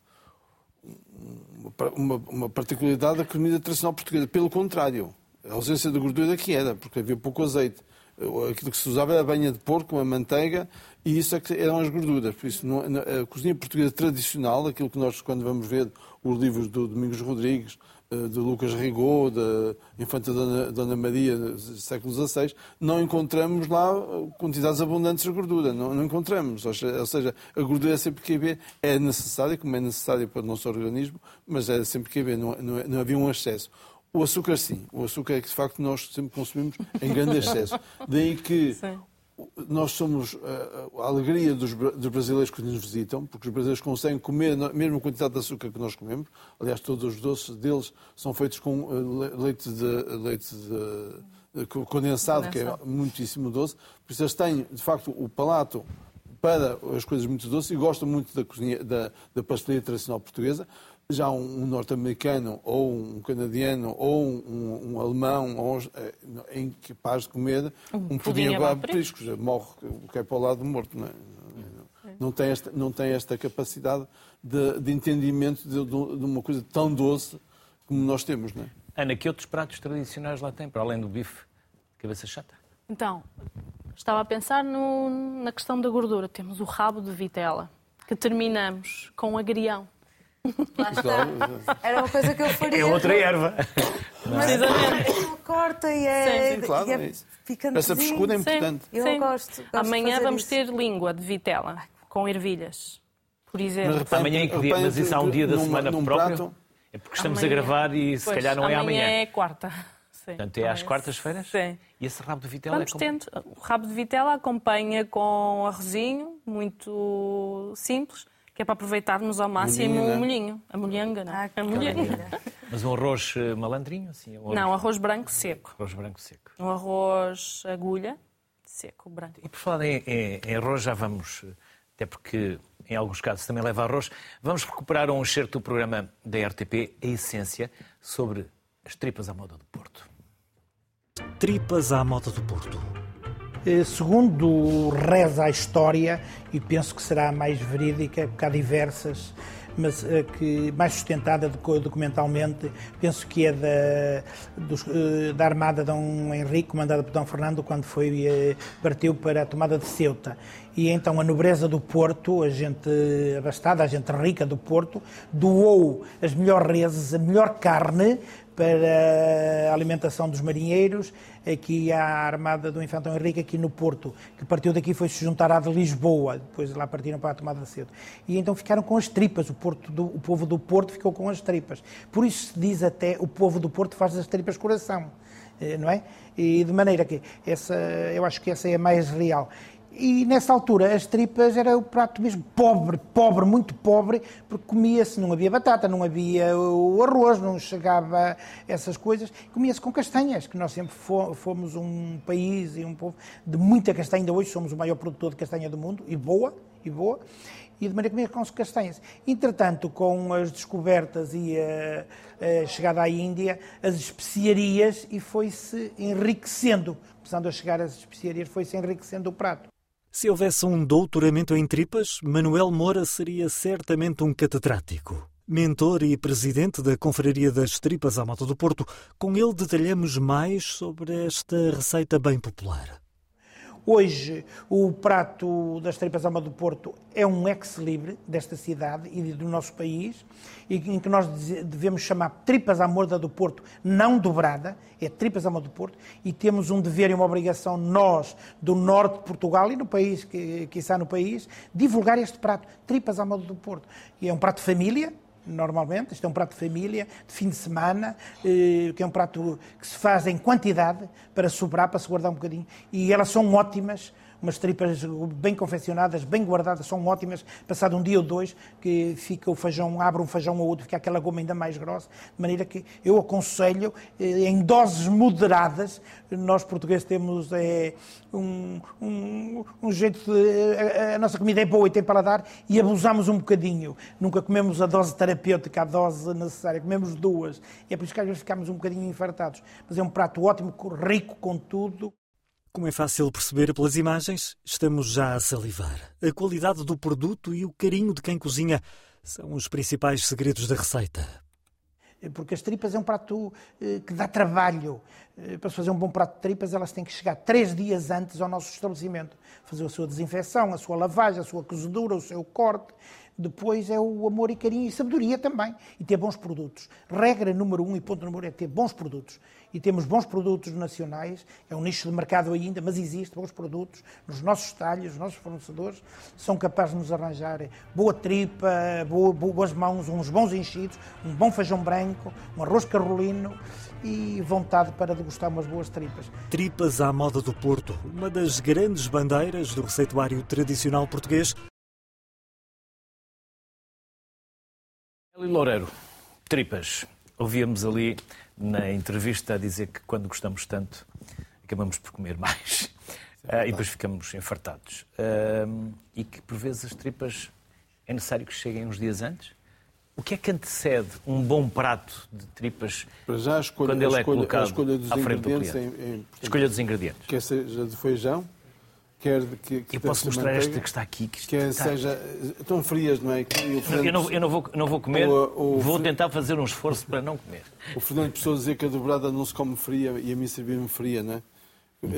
uma, uma- particularidade da comida tradicional portuguesa. Pelo contrário, a ausência de gordura que era, porque havia pouco azeite. Aquilo que se usava era a banha de porco, uma manteiga, e isso é eram as gorduras. Por isso, a cozinha portuguesa tradicional, aquilo que nós, quando vamos ver os livros do Domingos Rodrigues, de Lucas Rigou, da Infanta Dona, Dona Maria, do século XVI, não encontramos lá eh, quantidades abundantes de gordura. Não, não encontramos. Ou seja, a gordura é que haver, é necessária, como é necessária para o nosso organismo, mas é haver, não, não, não havia um excesso. O açúcar, sim. O açúcar é que, de facto, nós sempre consumimos em grande excesso. Daí que Sim. Nós somos eh, a alegria dos, bra- dos brasileiros que nos visitam, porque os brasileiros conseguem comer a mesma quantidade de açúcar que nós comemos. Aliás, todos os doces deles são feitos com eh, le- leite, de, leite de- de condensado, que é muitíssimo doce. Por isso, eles têm, de facto, o palato para as coisas muito doces e gostam muito da, cozinha, da, da pastelaria tradicional portuguesa. Já um, um norte-americano, ou um canadiano, ou um, um alemão, ou, um- é, é incapaz de comer um, pudim pudim a periscos. Morre o que é para o lado morto. Não, é? Não- não, tem, esta, não tem esta capacidade de, de entendimento de, de- uma coisa tão doce como nós temos. Não é? Ana, que outros pratos tradicionais lá tem, para além do bife de cabeça chata? Então, estava a pensar no- na questão da gordura. Temos o rabo de vitela, que terminamos com agrião. Lá está. Era uma coisa que eu faria. É outra erva. Mas Precisamente. ele corta e é, Sim, claro, e é isso. picantezinho. Essa frescura é Sim. importante. Eu Sim. gosto, gosto de Amanhã fazer vamos isso. ter língua de vitela, com ervilhas, por exemplo. repare- Amanhã em que dia? Mas isso há um dia da numa- semana num próprio? prato- É porque estamos Amanhã. a gravar e se Pois, calhar não é amanhã. é quarta. Sim. Portanto, é às quartas-feiras? Sim. E esse rabo de vitela Vamos é como... tendo. O rabo de vitela acompanha com arrozinho, muito simples, que é para aproveitarmos ao máximo Molhinho, né? o molhinho. A molhanga, não Ah, é? que A molhanga. Mas um arroz eh, malandrinho, assim? Um Não, arroz, arroz branco seco. arroz branco seco. Um arroz agulha seco, branco. E por falar em, em- em arroz, já vamos, eh, até porque em alguns casos também leva arroz, vamos recuperar um excerto do programa da RTP, A Essência, sobre as tripas à moda do Porto. Tripas à moda do Porto. Eh, Segundo reza a história, e penso que será a mais verídica, porque há diversas, mas a que mais sustentada docu- documentalmente, penso que é da, dos, eh, da Armada de Dom Henrique, comandada por Dom Fernando, quando foi, eh, partiu para a tomada de Ceuta. E então a nobreza do Porto, a gente abastada, a gente rica do Porto, doou as melhores reses, a melhor carne para a alimentação dos marinheiros, aqui à Armada do Infantão Henrique, aqui no Porto, que partiu daqui foi se juntar à de Lisboa, depois lá partiram para a tomada cedo. E então ficaram com as tripas, o, Porto do- o povo do Porto ficou com as tripas. Por isso se diz até, o povo do Porto faz das tripas coração, eh, não é? E de maneira que essa, eu acho que essa é a mais real. E nessa altura as tripas era o prato mesmo pobre, pobre, muito pobre, porque comia-se, não havia batata, não havia o arroz, não chegava essas coisas, comia-se com castanhas, que nós sempre fo- fomos um país e um povo de muita castanha, ainda hoje somos o maior produtor de castanha do mundo, e boa, e boa, e de maneira que comia com castanhas. Entretanto, com as descobertas e a, a chegada à Índia, as especiarias, e foi-se enriquecendo, começando a chegar as especiarias, foi-se enriquecendo o prato. Se houvesse um doutoramento em tripas, Manuel Moura seria certamente um catedrático. Mentor e presidente da Confraria das Tripas à Moda do Porto, com ele detalhamos mais sobre esta receita bem popular. Hoje, o prato das tripas alma do Porto é um ex-libre desta cidade e do nosso país, e em que nós devemos chamar tripas à morda do Porto, não dobrada, é tripas morda do Porto, e temos um dever e uma obrigação, nós, do norte de Portugal e no país, que, que está no país, divulgar este prato, tripas à morda do Porto. E é um prato de família, normalmente. Isto é um prato de família, de fim de semana, eh, que é um prato que se faz em quantidade para sobrar, para se guardar um bocadinho. E elas são ótimas umas tripas bem confeccionadas, bem guardadas, são ótimas. Passado um dia ou dois, que fica o feijão, abre um feijão ou outro, fica aquela goma ainda mais grossa. De maneira que eu aconselho, eh, em doses moderadas, nós portugueses temos é, um, um, um, jeito de. A, a, nossa comida é boa e tem paladar e abusamos um bocadinho. Nunca comemos a dose terapêutica, a dose necessária, comemos duas. E é por isso que às vezes ficamos um bocadinho infartados. Mas é um prato ótimo, rico com tudo. Como é fácil perceber pelas imagens, estamos já a salivar. A qualidade do produto e o carinho de quem cozinha são os principais segredos da receita. Porque as tripas é um prato eh, que dá trabalho. Eh, para se fazer um bom prato de tripas, elas têm que chegar três dias antes ao nosso estabelecimento. Fazer a sua desinfecção, a sua lavagem, a sua cozedura, o seu corte. Depois é o amor e carinho e sabedoria também. E ter bons produtos. Regra número um e ponto número um é ter bons produtos e temos bons produtos nacionais, é um nicho de mercado ainda, mas existe bons produtos nos nossos talhos, os nossos fornecedores são capazes de nos arranjar boa tripa, boa, boas mãos, uns bons enchidos, um bom feijão branco, um arroz carolino e vontade para degustar umas boas tripas. Tripas à moda do Porto, uma das grandes bandeiras do receituário tradicional português. Eli Loureiro, tripas. Ouvíamos ali na entrevista a dizer que quando gostamos tanto acabamos por comer mais uh, <laughs> e depois ficamos enfartados. Uh, e que por vezes as tripas é necessário que cheguem uns dias antes? O que é que antecede um bom prato de tripas já, escolha, quando ele é escolha, colocado à frente do cliente? É, é, escolha dos ingredientes. Quer seja de feijão, quer que, que Eu posso mostrar manteiga, esta que está aqui. Que quer está... seja tão frias, não é? Eu, Fernando, eu, não, eu não, vou, não vou comer, o, o, vou tentar fazer um esforço para não comer. O Fernando Pessoa dizer que a dobrada não se come fria e a mim servir-me fria, não é?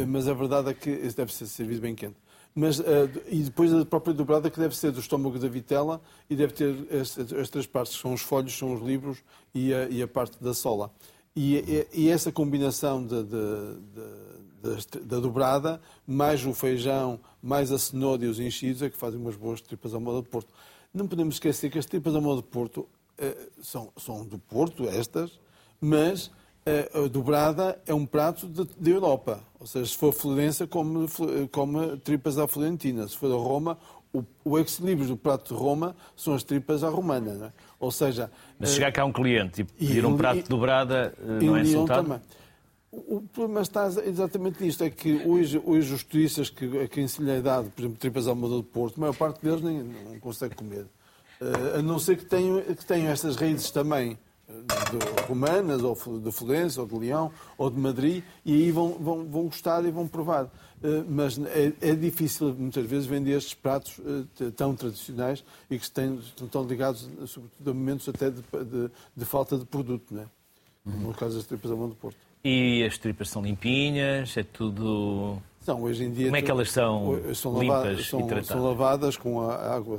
Mas a verdade é que deve ser servido bem quente. Mas, uh, e depois a própria dobrada que deve ser do estômago da vitela e deve ter as, as três partes, que são os folhos, são os livros e a, e a parte da sola. E, e, e essa combinação de, de, de, da dobrada, mais o feijão, mais a cenoura e os enchidos, é que fazem umas boas tripas à moda de Porto. Não podemos esquecer que as tripas à moda de Porto eh, são, são do Porto, estas, mas eh, a dobrada é um prato de, Europa. Ou seja, se for Florença, come, come tripas à Florentina. Se for a Roma, o, o ex-libris do prato de Roma são as tripas à romana. É? Ou seja... Mas chegar cá um cliente e pedir um prato de dobrada não é insultado? Também. O problema está exatamente nisto, é que hoje, os turistas que, a quem se lhe é dado, por exemplo, tripas ao Modo do Porto, a maior parte deles nem, não consegue comer. Uh, a não ser que tenham, que tenham estas raízes também eh, de romanas, ou de Florença, ou de Leão, ou de Madrid, e aí vão, vão, vão gostar e vão provar. Uh, mas é, é, difícil, muitas vezes, vender estes pratos tão tradicionais e que têm, estão ligados, sobretudo, a momentos até de, de, de falta de produto, não é? Uhum. no caso das tripas ao Modo do Porto. E as tripas são limpinhas, é tudo. São, hoje em dia. Como é que elas são, são limpas são, e tratadas? São lavadas com água,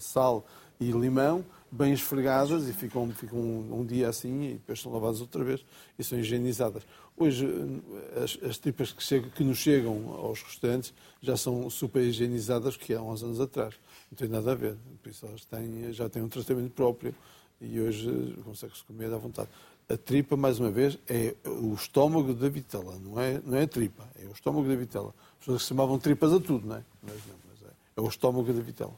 sal e limão, bem esfregadas e ficam, ficam um, um, dia assim e depois são lavadas outra vez e são higienizadas. Hoje, as, as tripas que, chegam, que nos chegam aos restaurantes já são super higienizadas que há uns anos atrás. Não tem nada a ver. Por isso elas têm, já têm um tratamento próprio e hoje consegue-se comer à vontade a tripa, mais uma vez, é o estômago da vitela, não é, não é a tripa, é o estômago da vitela. As pessoas se chamavam tripas a tudo, não é? Mas, não, mas é, é, o estômago da vitela.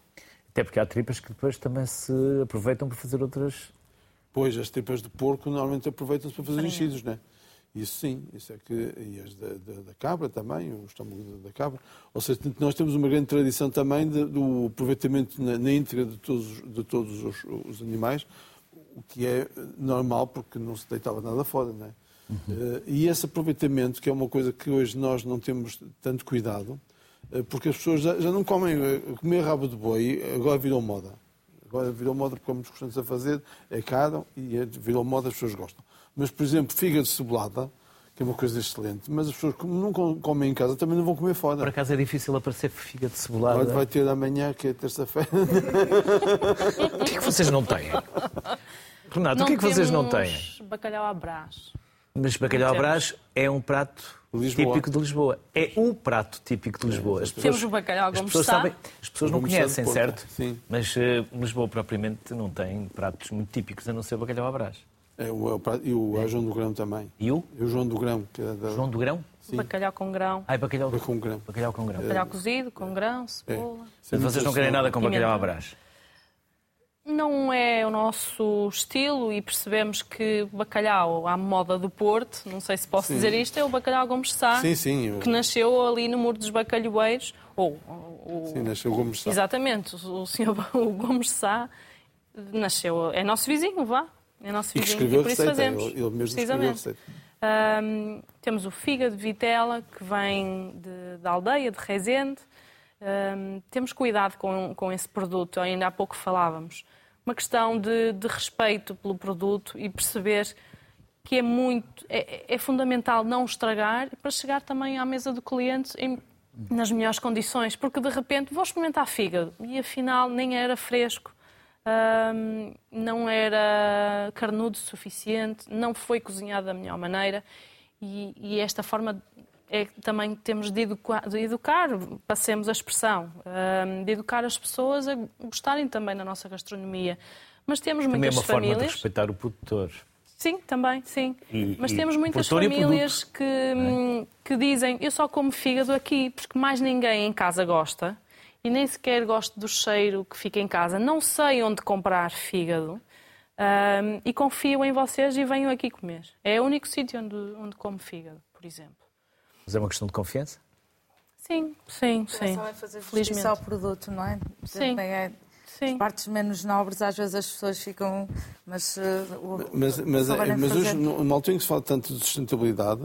Até porque há tripas que depois também se aproveitam para fazer outras. Pois, as tripas de porco normalmente aproveitam-se para fazer enchidos, não é? Isso sim, isso é que. E as da, da, da cabra também, o estômago da, da, cabra. Ou seja, nós temos uma grande tradição também de, do aproveitamento na, na íntegra de todos, de todos os, os animais, o que é normal porque não se deitava nada fora, não é? Uhum. E esse aproveitamento, que é uma coisa que hoje nós não temos tanto cuidado, eh, porque as pessoas já, já não comem, eh, comer rabo de boi agora virou moda. Agora virou moda porque há muitos restaurantes a fazer, é caro e é, virou moda, as pessoas gostam. Mas, por exemplo, fígado cebolada, que é uma coisa excelente. Mas as pessoas, como não com- comem em casa, também não vão comer Por fora. acaso é difícil aparecer fígado cebolado. Agora vai ter amanhã, que é terça-feira. <laughs> O que é que vocês não têm? Renato, o que é que vocês não têm? bacalhau à brás. Mas bacalhau à brás é um prato Lisboa. típico de Lisboa. É o prato típico de Lisboa. As Temos o bacalhau as como pessoas está. sabem, as pessoas não de conhecem, certo? sim. Mas eh, Lisboa propriamente não tem pratos muito típicos a não ser bacalhau à brás. É, o, é e o é João do Grão também. E o E o João do Grão, que é da, João do Grão? Bacalhau com grão. Ai, bacalhau, da com grão. bacalhau com grão. Bacalhau cozido, com grão, É. cebola. Mas vocês não querem nada com bacalhau à brás? Não é o nosso estilo e percebemos que o bacalhau à moda do Porto, não sei se posso Sim. dizer isto, é o bacalhau Gomes Sá, Sim, sim. eu- que nasceu ali no Muro dos Bacalhoeiros, ou o, Sim, nasceu o Gomes Sá. Exatamente, o o senhor <laughs> o Gomes Sá nasceu, é nosso vizinho, vá. É nosso E a por isso fazemos. Ele, ele mesmo escreveu receita. Ahm, temos o fígado de vitela, que vem de- da aldeia, de Rezende. Ahm, temos cuidado com, com esse produto, ainda há pouco falávamos. Uma questão de, de respeito pelo produto e perceber que é muito, é, é fundamental não estragar para chegar também à mesa do cliente em- nas melhores condições, porque de repente vou experimentar fígado e afinal nem era fresco, hum, não era carnudo o suficiente, não foi cozinhado da melhor maneira e, e esta forma é que também temos de educar, de educar, passemos a expressão, hum, de educar as pessoas a gostarem também da nossa gastronomia. Mas temos Também é muitas uma forma de famílias. respeitar o produtor. Sim, também, sim. E- Mas temos muitas famílias que, hum, que dizem eu só como fígado aqui, porque mais ninguém em casa gosta e nem sequer gosto do cheiro que fica em casa. Não sei onde comprar fígado hum, e confio em vocês e venho aqui comer. É o único sítio onde, onde como fígado, por exemplo. Mas é uma questão de confiança? Sim, sim, sim. Só é fazer Felizmente. justiça ao produto, não é? Sim. É- Sim. As partes menos nobres, às vezes as pessoas ficam. Mas. eh, o- Mas, mas, souberem mas hoje, numa altura em que se fala tanto de sustentabilidade,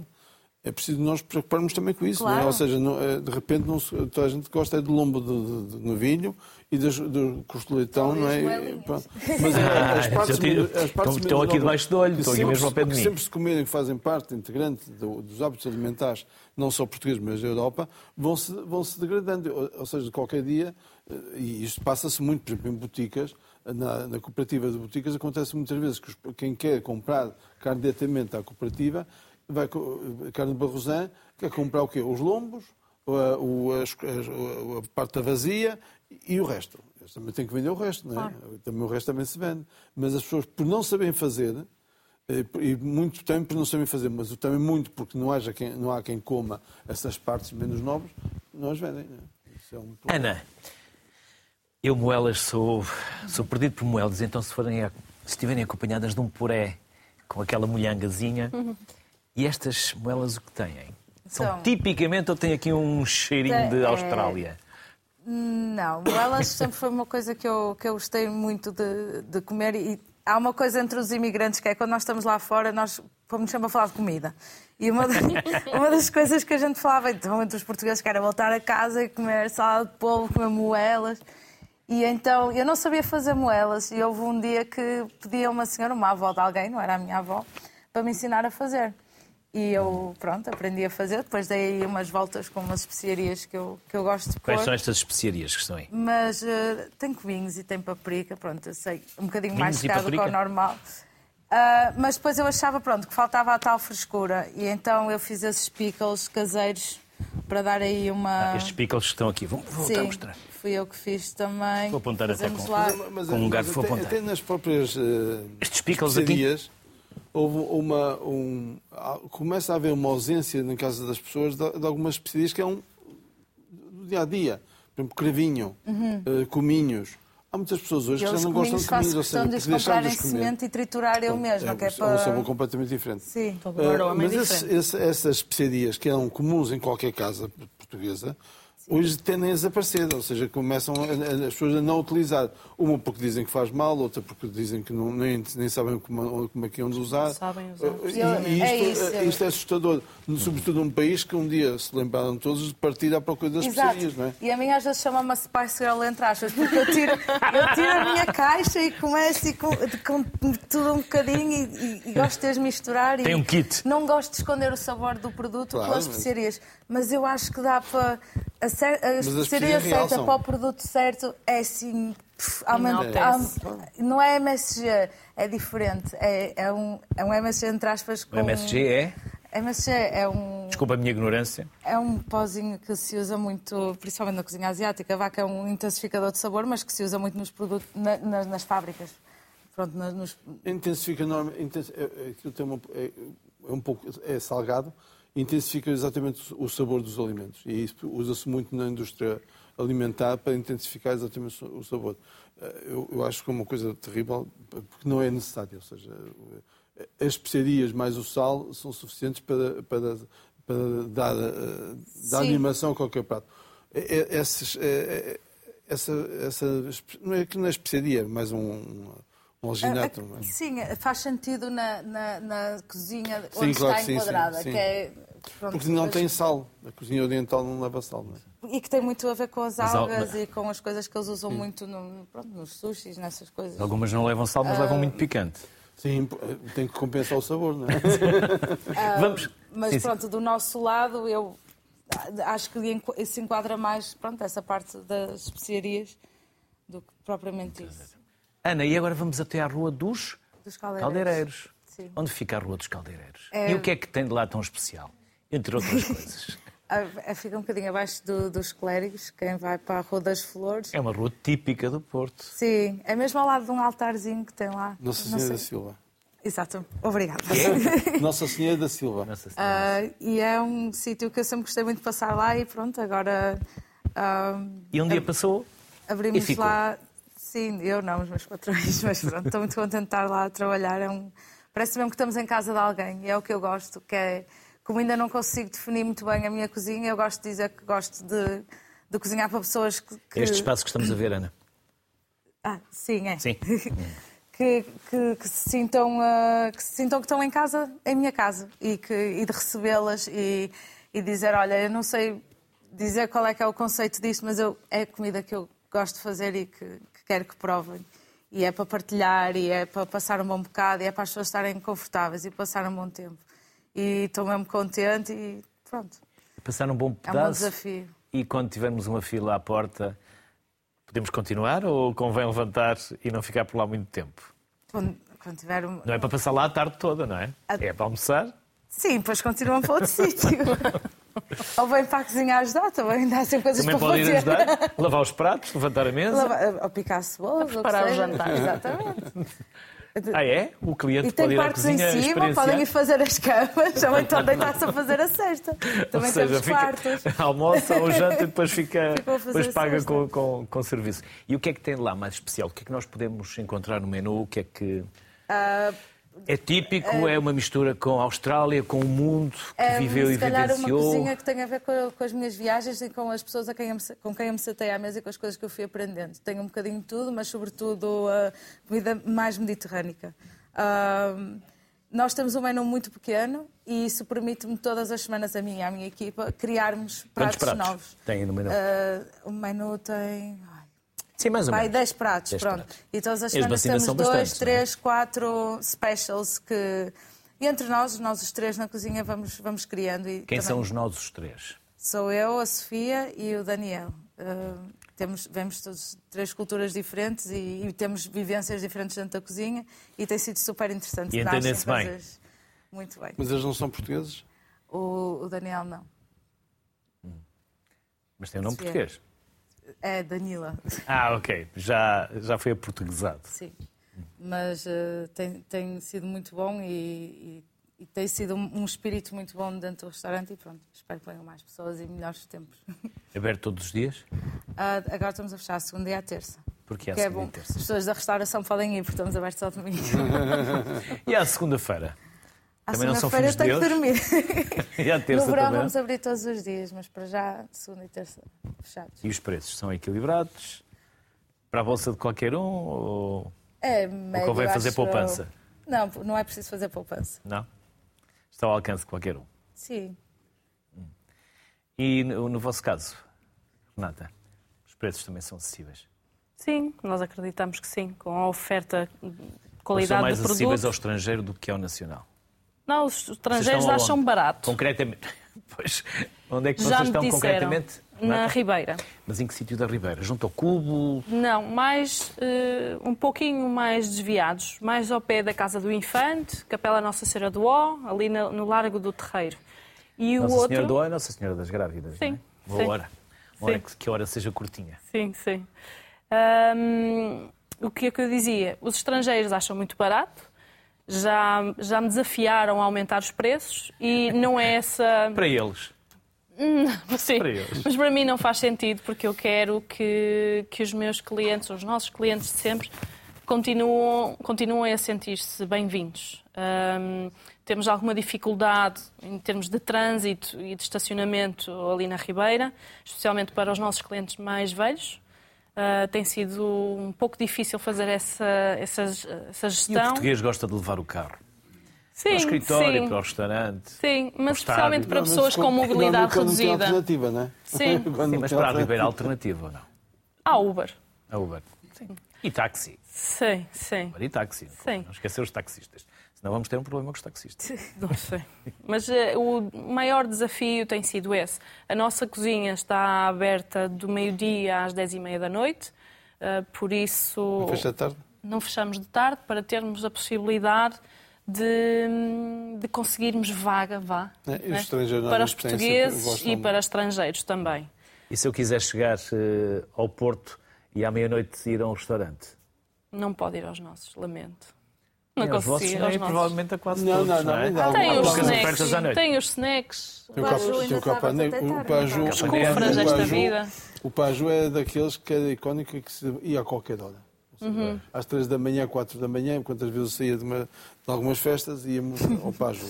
é preciso nós preocuparmos também com isso. não é? Claro. Ou seja, não- eh, de repente não se- toda a gente gosta é do lombo de, de, de novilho e das- do custo de leitão, não é? Mas é, as Ah, partes, menos- as partes estão- aqui debaixo do olho, estão aqui sempre mesmo ao pé de mim. Sempre se comerem, que fazem parte integrante do- dos hábitos alimentares, não só portugueses, mas da Europa, vão-se vão -se degradando. Ou, ou seja, qualquer dia, eh, e isto passa-se muito, por exemplo, em boticas, na, na cooperativa de boticas, acontece muitas vezes que os- quem quer comprar carne diretamente à cooperativa, vai, carne de barrosã, quer comprar o quê? Os lombos, a, o- as- as- a parte da vazia e o resto. Eles também têm que vender o resto, não é? Também o resto também se vende. Mas as pessoas, por não saberem fazer, eh, e muito também por não saberem fazer, mas também muito porque não, haja quem, não há quem coma essas partes menos nobres, não as vendem. Não é? Isso é um. Ana, eu moelas sou, sou perdido por moelas, então se, forem, a- se estiverem acompanhadas de um puré com aquela molhangazinha, e estas moelas o que têm? São São- tipicamente ou têm aqui um cheirinho de É- Austrália? Não, moelas sempre foi uma coisa que eu, que eu gostei muito de, de comer e há uma coisa entre os imigrantes que é quando nós estamos lá fora, nós fomos sempre a falar de comida. E uma, da- <laughs> uma das coisas que a gente falava então, entre os portugueses que era voltar a casa e comer salada de polvo, comer moelas. E então eu não sabia fazer moelas e houve um dia que pedi a uma senhora, uma avó de alguém, não era a minha avó, para me ensinar a fazer. E eu, pronto, aprendi a fazer. Depois dei aí umas voltas com umas especiarias que eu, que eu gosto de pôr. Quais são estas especiarias que estão aí? Mas eh, tem cominhos e tem paprika, pronto, eu sei, um bocadinho mais Vinhos e secado que o normal. Ah, mas depois eu achava, pronto, que faltava a tal frescura. E então eu fiz esses pickles caseiros para dar aí uma... Estes pickles que estão aqui. Vou, vou voltar a Sim, mostrar. fui eu que fiz também. Vou apontar até Fazemos com- lá. Mas, Com um mas garfo vou até, apontar. até nas próprias uh, Estes pickles aqui? Houve uma, um, começa a haver uma ausência na casa das pessoas de, de algumas especiarias que é um do dia a dia. Por exemplo, cravinho, uh, cominhos. Há muitas pessoas hoje que já não gostam de cominhos, ou questão seja, de comprar em deixar-nos comer. semente e triturar eu mesma, que é é um para... sabor completamente diferente. Sim. Uh, homem é mas esse- diferente. esse- essas especiarias que eram comuns em qualquer casa portuguesa, hoje tendem a desaparecer, ou seja, começam a, as pessoas a não utilizar. Uma porque dizem que faz mal, outra porque dizem que não, nem, nem sabem como, como é que iam usar. Não sabem usar. E, e É isto, isso. isto é assustador, sobretudo num país que um dia se lembraram todos de partir à procura das Exato. especiarias, não é? E a mim às vezes chama-me Spice Girl entre aspas, porque eu tiro, eu tiro a minha caixa e começo e com, de- com tudo um bocadinho e, e- e gosto de as misturar. Tem e um kit. Não gosto de esconder o sabor do produto Claro, pelas especiarias, mas eu acho que dá para. A, cer- a a especiaria especiaria certa realçam. para o produto certo é assim. pff, aumenta- não é MSG, é diferente. É, é, um, é um MSG entre aspas com. O MSG é, MSG é um. desculpa a minha ignorância, É um pozinho que se usa muito, principalmente na cozinha asiática. Vá que é um intensificador de sabor, mas que se usa muito nos produtos, na- nas, nas fábricas. Pronto, nos, Intensifica enorme, intensi- é, é, aquilo tem uma, é, é um pouco é salgado, intensifica exatamente o sabor dos alimentos. E isso usa-se muito na indústria alimentar para intensificar exatamente o sabor. Eh, Eu, eu acho que é uma coisa terrível, porque não é necessário. Ou seja, eh, as especiarias mais o sal são suficientes para, para, para dar, eh, dar Sim. animação a qualquer prato. Essas, essa, essa, não é que não é especiaria, é mais um, um alginato. não é? Sim, faz sentido na, na, na cozinha Sim, onde claro está enquadrada. sim, sim. Que é, pronto, Porque não tem sal. A cozinha oriental não leva sal, não é? E que tem muito a ver com as al- algas e com as coisas que eles usam muito no, pronto, nos sushis, nessas coisas. algumas não levam sal, mas levam muito picante. Sim, tem que compensar o sabor, não é? <laughs> Vamos. Mas Sim, sim. pronto, do nosso lado, eu acho que se enquadra mais pronto, essa parte das especiarias do que propriamente isso. Ana, e agora vamos até à Rua dos Dos caldeireiros. Caldeireiros. Sim. Onde fica a Rua dos Caldeireiros? É- E o que é que tem de lá tão especial? Entre outras coisas. <laughs> Ah, Fica um bocadinho abaixo do- dos clérigos, quem vai para a Rua das Flores. É uma rua típica do Porto. Sim, é mesmo ao lado de um altarzinho que tem lá. Nossa Senhora da Silva. Exato, obrigada. <laughs> Nossa Senhora da Silva. Nossa Senhora. Ah, e é um sítio que eu sempre gostei muito de passar lá e pronto, agora ah, E um dia passou e abrimos ficou. lá. Sim, eu não, os meus patrões, <laughs> mas pronto, estou muito contente de estar lá a trabalhar. É um... Parece mesmo que estamos em casa de alguém e é o que eu gosto, que é como ainda não consigo definir muito bem a minha cozinha, eu gosto de dizer que gosto de, de cozinhar para pessoas que. que... Este espaço que estamos a ver, Ana. Ah, sim, é. Sim. <laughs> que, que- que se sintam, ah, que se sintam que estão em casa, em minha casa, e, que, e de recebê-las e, e dizer, olha, eu não sei dizer qual é que é o conceito disto, mas eu, é a comida que eu gosto de fazer e que, que quero que provem. E é para partilhar, e é para passar um bom bocado, e é para as pessoas estarem confortáveis e passar um bom tempo. E estou mesmo contente e pronto. Passar um bom É um bom pedaço. desafio. E quando tivermos uma fila à porta, podemos continuar ou convém levantar e não ficar por lá muito tempo? Quando, quando tiver um... Não é para passar lá a tarde toda, não é? A- É para almoçar. Sim, depois continuam para outro <laughs> sítio. <laughs> Ou vem para a cozinha ajudar, também dá sempre coisas Também para pode ir fazer. ajudar, <laughs> lavar os pratos, levantar a mesa. Lava- Ou picar cebolas, ou preparar o jantar. <laughs> Exatamente. Ah, é? O cliente E pode tem ir à quartos em cima, podem ir fazer as camas, ou então deitar-se a fazer a cesta. Ou Também seja, temos fica, quartos. almoça ou janta e depois, fica, depois paga com, com, com serviço. E o que é que tem lá mais especial? O que é que nós podemos encontrar no menu? O que é que. Ah, É típico? É uma mistura com a Austrália, com o mundo que é, viveu se e calhar uma vivenciou? cozinha que tem a ver com, com as minhas viagens e com as pessoas a quem eu me, com quem eu me satei à mesa e com as coisas que eu fui aprendendo. Tenho um bocadinho de tudo, mas sobretudo a comida mais mediterrânica. Ah, nós temos um menu muito pequeno e isso permite-me todas as semanas a mim e à minha equipa criarmos pratos, pratos novos. tem no menu? Ah, o menu tem Sim, mais ou Vai menos. 10 pratos, 10 pronto. pratos. E todas as as semanas temos são dois, bastantes, não é? três, quatro specials que. E entre nós, nós os três na cozinha, vamos, vamos criando. E Quem também são os nossos três? Sou eu, a Sofia e o Daniel. Ah, temos, vemos todos três culturas diferentes e, e temos vivências diferentes dentro da cozinha e tem sido super interessante. E Dar entendem-se bem? coisas Muito bem. Mas eles não são portugueses? O, o Daniel não. Mas tem um nome Sim. português. É Danila. Ah, ok. Já, já foi aportuguesado. Sim. Mas eh, tem, tem sido muito bom e, e- e tem sido um, um espírito muito bom dentro do restaurante e pronto, espero que venham mais pessoas e melhores tempos. <laughs> Aberto todos os dias? Ah, agora estamos a fechar a segunda e a terça. Porque é que é bom. As pessoas da restauração podem ir, porque estamos abertos ao domingo. <laughs> E à segunda-feira? À Também não são segunda-feira tenho que dormir. <laughs> E à terça no verão também? vamos abrir todos os dias, mas para já, segunda e terça, fechados. E os preços são equilibrados? Para a bolsa de qualquer um? Ou, É, ou médio, convém fazer poupança? eu. Não, não é preciso fazer poupança. Não? Está ao alcance de qualquer um. Sim. E no, no vosso caso, Renata, os preços também são acessíveis? Sim, nós acreditamos que sim, com a oferta de Ou são qualidade mais acessíveis produto. ao estrangeiro do que ao nacional? Não, os estrangeiros acham barato. Concretamente. <laughs> Pois, onde é que Já vocês estão disseram. concretamente? Na Renata? Ribeira. Mas em que sítio da Ribeira? Junto ao Cubo? Não, mais eh, um pouquinho mais desviados, mais ao pé da Casa do Infante, Capela Nossa Senhora do Ó, ali no, no Largo do Terreiro. E o Nossa outro. Senhora do Oi, Nossa Senhora das Grávidas. Sim, não é? Boa sim. hora. Hora Sim. que, que a hora seja curtinha. Sim, sim. O que é que eu dizia? Os estrangeiros acham muito barato, já, já me desafiaram a aumentar os preços e não é essa. <laughs> Para eles. Sim, Para eles. mas para mim não faz sentido porque eu quero que, que os meus clientes, os nossos clientes de sempre, continuam, continuem a sentir-se bem-vindos. Ahm, temos alguma dificuldade em termos de trânsito e de estacionamento ali na Ribeira, especialmente para os nossos clientes mais velhos. Ah, tem sido um pouco difícil fazer essa, essa, essa E o gestão. português gosta de levar o carro. Sim, Para o escritório, sim, para o restaurante. sim, mas especialmente para pessoas com mobilidade quando não tem reduzida. alternativa, não é? Sim. <laughs> Sim, mas para a. Ribeira alternativa ou não? Há Uber. A Uber. Sim. E táxi. Sim, sim. Uber e táxi. Sim. Não esquecer os taxistas. Senão vamos ter um problema com os taxistas. <laughs> Não sei. Mas eh, o maior desafio tem sido esse. A nossa cozinha está aberta do meio-dia às 10h30 da noite, eh, por isso Fecha à tarde? não fechamos de tarde para termos a possibilidade de, de conseguirmos vaga, vá, É, e os né? para os portugueses e de- para estrangeiros também. E se eu quiser chegar eh, ao Porto e à meia-noite ir a um restaurante? Não pode ir aos nossos, lamento. Não E aos nossos. provavelmente a quase Não, todos, não, não, é? não. Há Tem os snacks, à noite. tem os snacks. Tem o Paju tem o Paju, não é? Os cufras desta vida. O Paju é daqueles que era icónico e que se ia a qualquer hora. Uhum. Às três da manhã, quatro da manhã, quantas vezes eu saía de, uma- de algumas festas, íamos ao <laughs> Paju.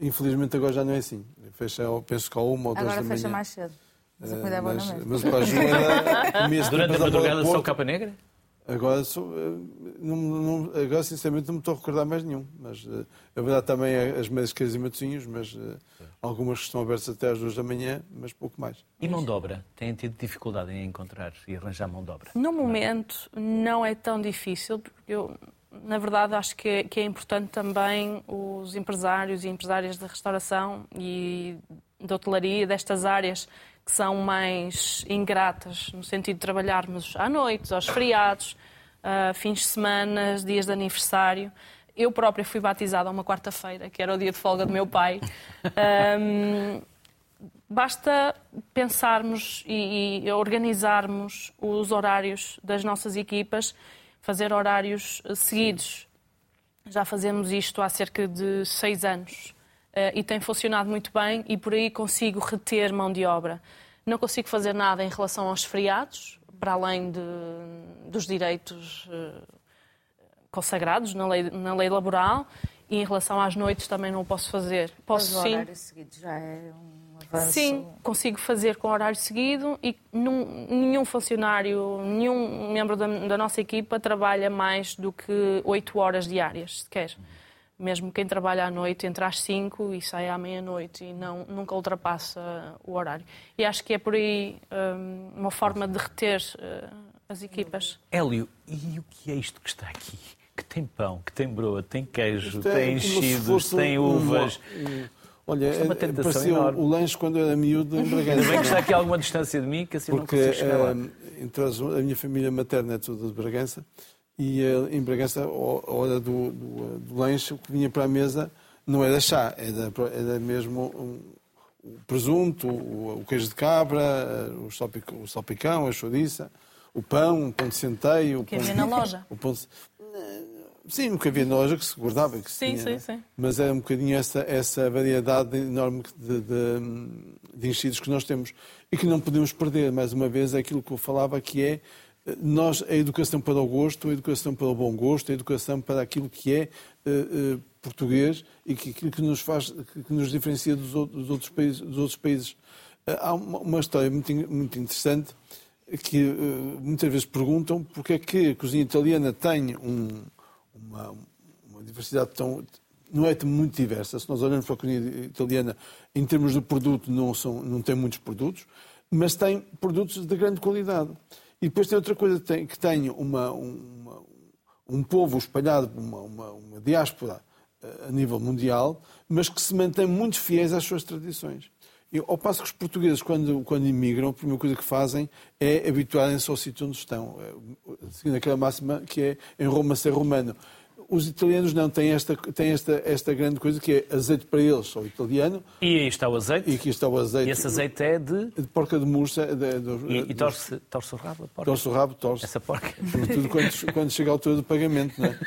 Infelizmente agora já não é assim. Fecha, penso que ao uma ou duas Agora da manhã. fecha mais cedo. Mas é Eh, mas, na mesma. mas o Paju <laughs> era... Durante a madrugada só capa negra? Agora, sou, eh, não, não, agora, sinceramente, não me estou a recordar mais nenhum. Mas, eh, a verdade, também é as queijos e matozinhos, mas eh, algumas que estão abertas até às duas da manhã, mas pouco mais. E mão de obra? Têm tido dificuldade em encontrar e arranjar mão de obra? No momento não é tão difícil, porque eu, na verdade, acho que é, que é importante também os empresários e empresárias da restauração e da hotelaria, destas áreas que são mais ingratas, no sentido de trabalharmos à noite, aos feriados, a fins de semana, dias de aniversário. Eu própria fui batizada uma quarta-feira, que era o dia de folga do meu pai. <laughs> Ahm, Basta pensarmos e, e organizarmos os horários das nossas equipas, fazer horários seguidos. Já fazemos isto há cerca de seis anos e tem funcionado muito bem e por aí consigo reter mão de obra. Não consigo fazer nada em relação aos feriados, para além de, dos direitos eh, consagrados na lei, na lei laboral e em relação às noites também não o posso fazer. Mas Posso o sim. horário seguido já é um avanço. Sim, consigo fazer com horário seguido e num- nenhum funcionário, nenhum membro da, da nossa equipa trabalha mais do que 8 horas diárias, sequer. Mesmo quem trabalha à noite, entra às 5 e sai à meia-noite e não, nunca ultrapassa o horário. E acho que é por aí hum, uma forma de reter eh, as equipas. Hélio, e o que é isto que está aqui? Que tem pão, que tem broa, tem queijo, Isto é tem se enchidos, fosse tem um- uvas. um- Olha, é uma tentação parecia o- enorme. o lanche quando eu era miúdo em Ainda bem que Bragança. está aqui a alguma distância de mim, que assim Porque não consigo chegar lá. eh, entre as- a minha família materna é toda de Bragança e eh, em Bragança, a hora do, do, do lanche, o que vinha para a mesa não era chá, era, era mesmo um- o presunto, o, o queijo de cabra, eh, o, salpic, o salpicão, a chouriça, o pão, o pão de centeio. o Que havia na loja. <laughs> o pão de- Sim, o que havia na loja que se guardava. Que se Sim, tinha, sim, né? sim. Mas é um bocadinho essa, essa variedade enorme de, de, de enchidos que nós temos e que não podemos perder. Mais uma vez, é aquilo que eu falava, que é eh, nós, a educação para o gosto, a educação para o bom gosto, a educação para aquilo que é eh, eh, português e que aquilo que nos faz, que nos diferencia dos outros países. Dos outros países. Há uma história muito, muito interessante que muitas vezes perguntam porque é que a cozinha italiana tem um, uma, uma diversidade tão, não é muito diversa. Se nós olharmos para a cozinha italiana, em termos de produto, não, são, não tem muitos produtos, mas tem produtos de grande qualidade. E depois tem outra coisa, que tem uma, uma, um povo espalhado, uma, uma, uma diáspora eh, a nível mundial, mas que se mantém muito fiéis às suas tradições. E, ao passo que os portugueses, quando, quando imigram, a primeira coisa que fazem é habituarem-se ao sítio onde estão, eh, seguindo aquela máxima que é em Roma ser romano os italianos não têm esta, têm esta, esta grande coisa que é azeite para eles, só italiano. E aí está o azeite. E aqui está o azeite. E esse azeite é de. De porca de mursa. De, de, e, e torce, torce o rabo? Porca. Torce o rabo, torce. Essa porca. Sobretudo quando, quando chega a altura do pagamento, não é?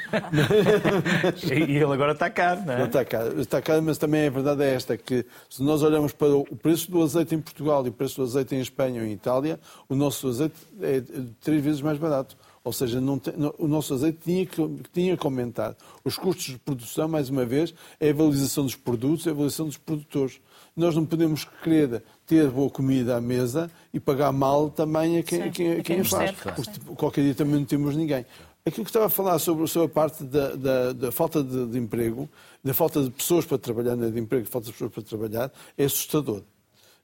<laughs> e ele agora está caro, não é? Está caro, está caro, mas também a verdade é esta: que se nós olharmos para o preço do azeite em Portugal e o preço do azeite em Espanha ou em Itália, o nosso azeite é três vezes mais barato. Ou seja, tem, não, o nosso azeite tinha que, tinha que aumentar. Os custos de produção, mais uma vez, é a valorização dos produtos, é a valorização dos produtores. Nós não podemos querer ter boa comida à mesa e pagar mal também a quem, Sim, a quem, a quem faz. Porque qualquer dia também não temos ninguém. Aquilo que estava a falar sobre, sobre a parte da, da, da falta de, de, emprego, da falta de pessoas para trabalhar, não é de emprego, falta de pessoas para trabalhar, é assustador.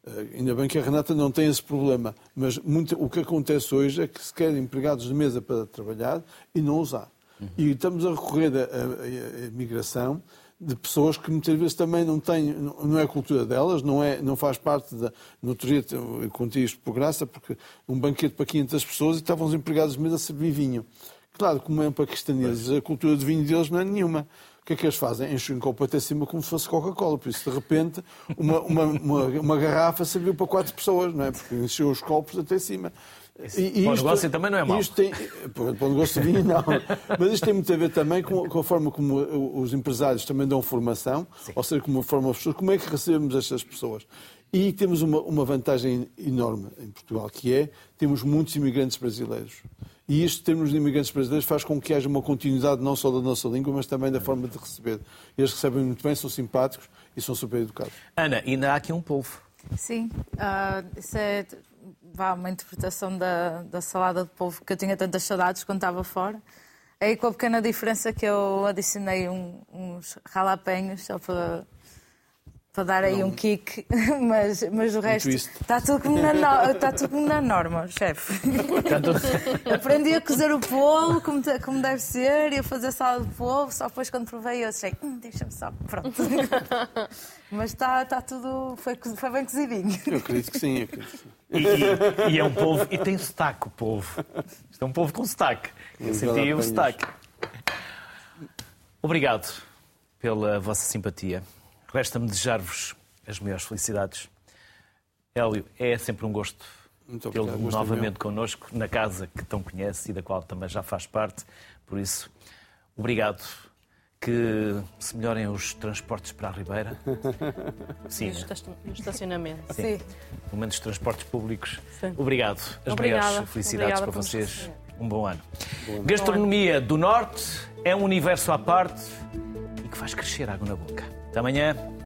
Eh, ainda bem que a Renata não tem esse problema, mas muito, o que acontece hoje é que se querem empregados de mesa para trabalhar e não usar. Uhum. E estamos a recorrer à migração de pessoas que muitas vezes também não têm, não é a cultura delas, não, é, não faz parte da. No outro dia eu contei isto por graça, porque um banquete para 500 pessoas e estavam os empregados de mesa a servir vinho. Claro, como é um paquistaneses, a cultura de vinho deles não é nenhuma que é que eles fazem? Enchem um copo até cima como se fosse Coca-Cola. Por isso, de repente, uma, uma, uma, uma, garrafa serviu para quatro pessoas, não é? Porque encheu os copos até cima. E, e para o negócio também não é mau. Isto tem, para o negócio de vinho, não. Mas isto tem muito a ver também com, com a forma como os empresários também dão formação, Sim. ou seja, como formam as pessoas, como é que recebemos estas pessoas. E temos uma, uma vantagem enorme em Portugal, que é temos muitos imigrantes brasileiros. E isto, termos de imigrantes brasileiros, faz com que haja uma continuidade não só da nossa língua, mas também da forma de receber. Eles recebem muito bem, são simpáticos e são super educados. Ana, ainda há aqui um povo. Sim, uh, isso é vá, uma interpretação da, da salada de polvo que eu tinha tantas saudades quando estava fora. Aí com a pequena diferença que eu adicionei um, uns ralapenhos só para para dar aí não. um kick, <laughs> mas, mas o resto está tudo, como na no... está tudo como na norma, chefe. <laughs> Aprendi a cozer o polvo como, como deve ser e a fazer salada de polvo, só depois quando provei eu achei, hum, deixa-me só, pronto. <laughs> mas está, está tudo, foi, foi bem cozidinho. Eu acredito que sim. Acredito que sim. E, e, é um povo, e tem sotaque o povo. Isto é um povo com sotaque. Eu senti um sotaque. Obrigado pela vossa simpatia. Resta-me desejar-vos as maiores felicidades. Hélio, é sempre um gosto tê-lo novamente connosco, na casa que tão conhece e da qual também já faz parte. Por isso, obrigado. Que se melhorem os transportes para a Ribeira. <laughs> Sim. E o estacionamento. Sim. Sim. Pelo menos os transportes públicos. Sim. Obrigado. As Obrigada. maiores felicidades Obrigada para vocês. Um bom ano. Bom ano. Gastronomia do Norte é um universo à parte e que faz crescer água na boca. Até amanhã.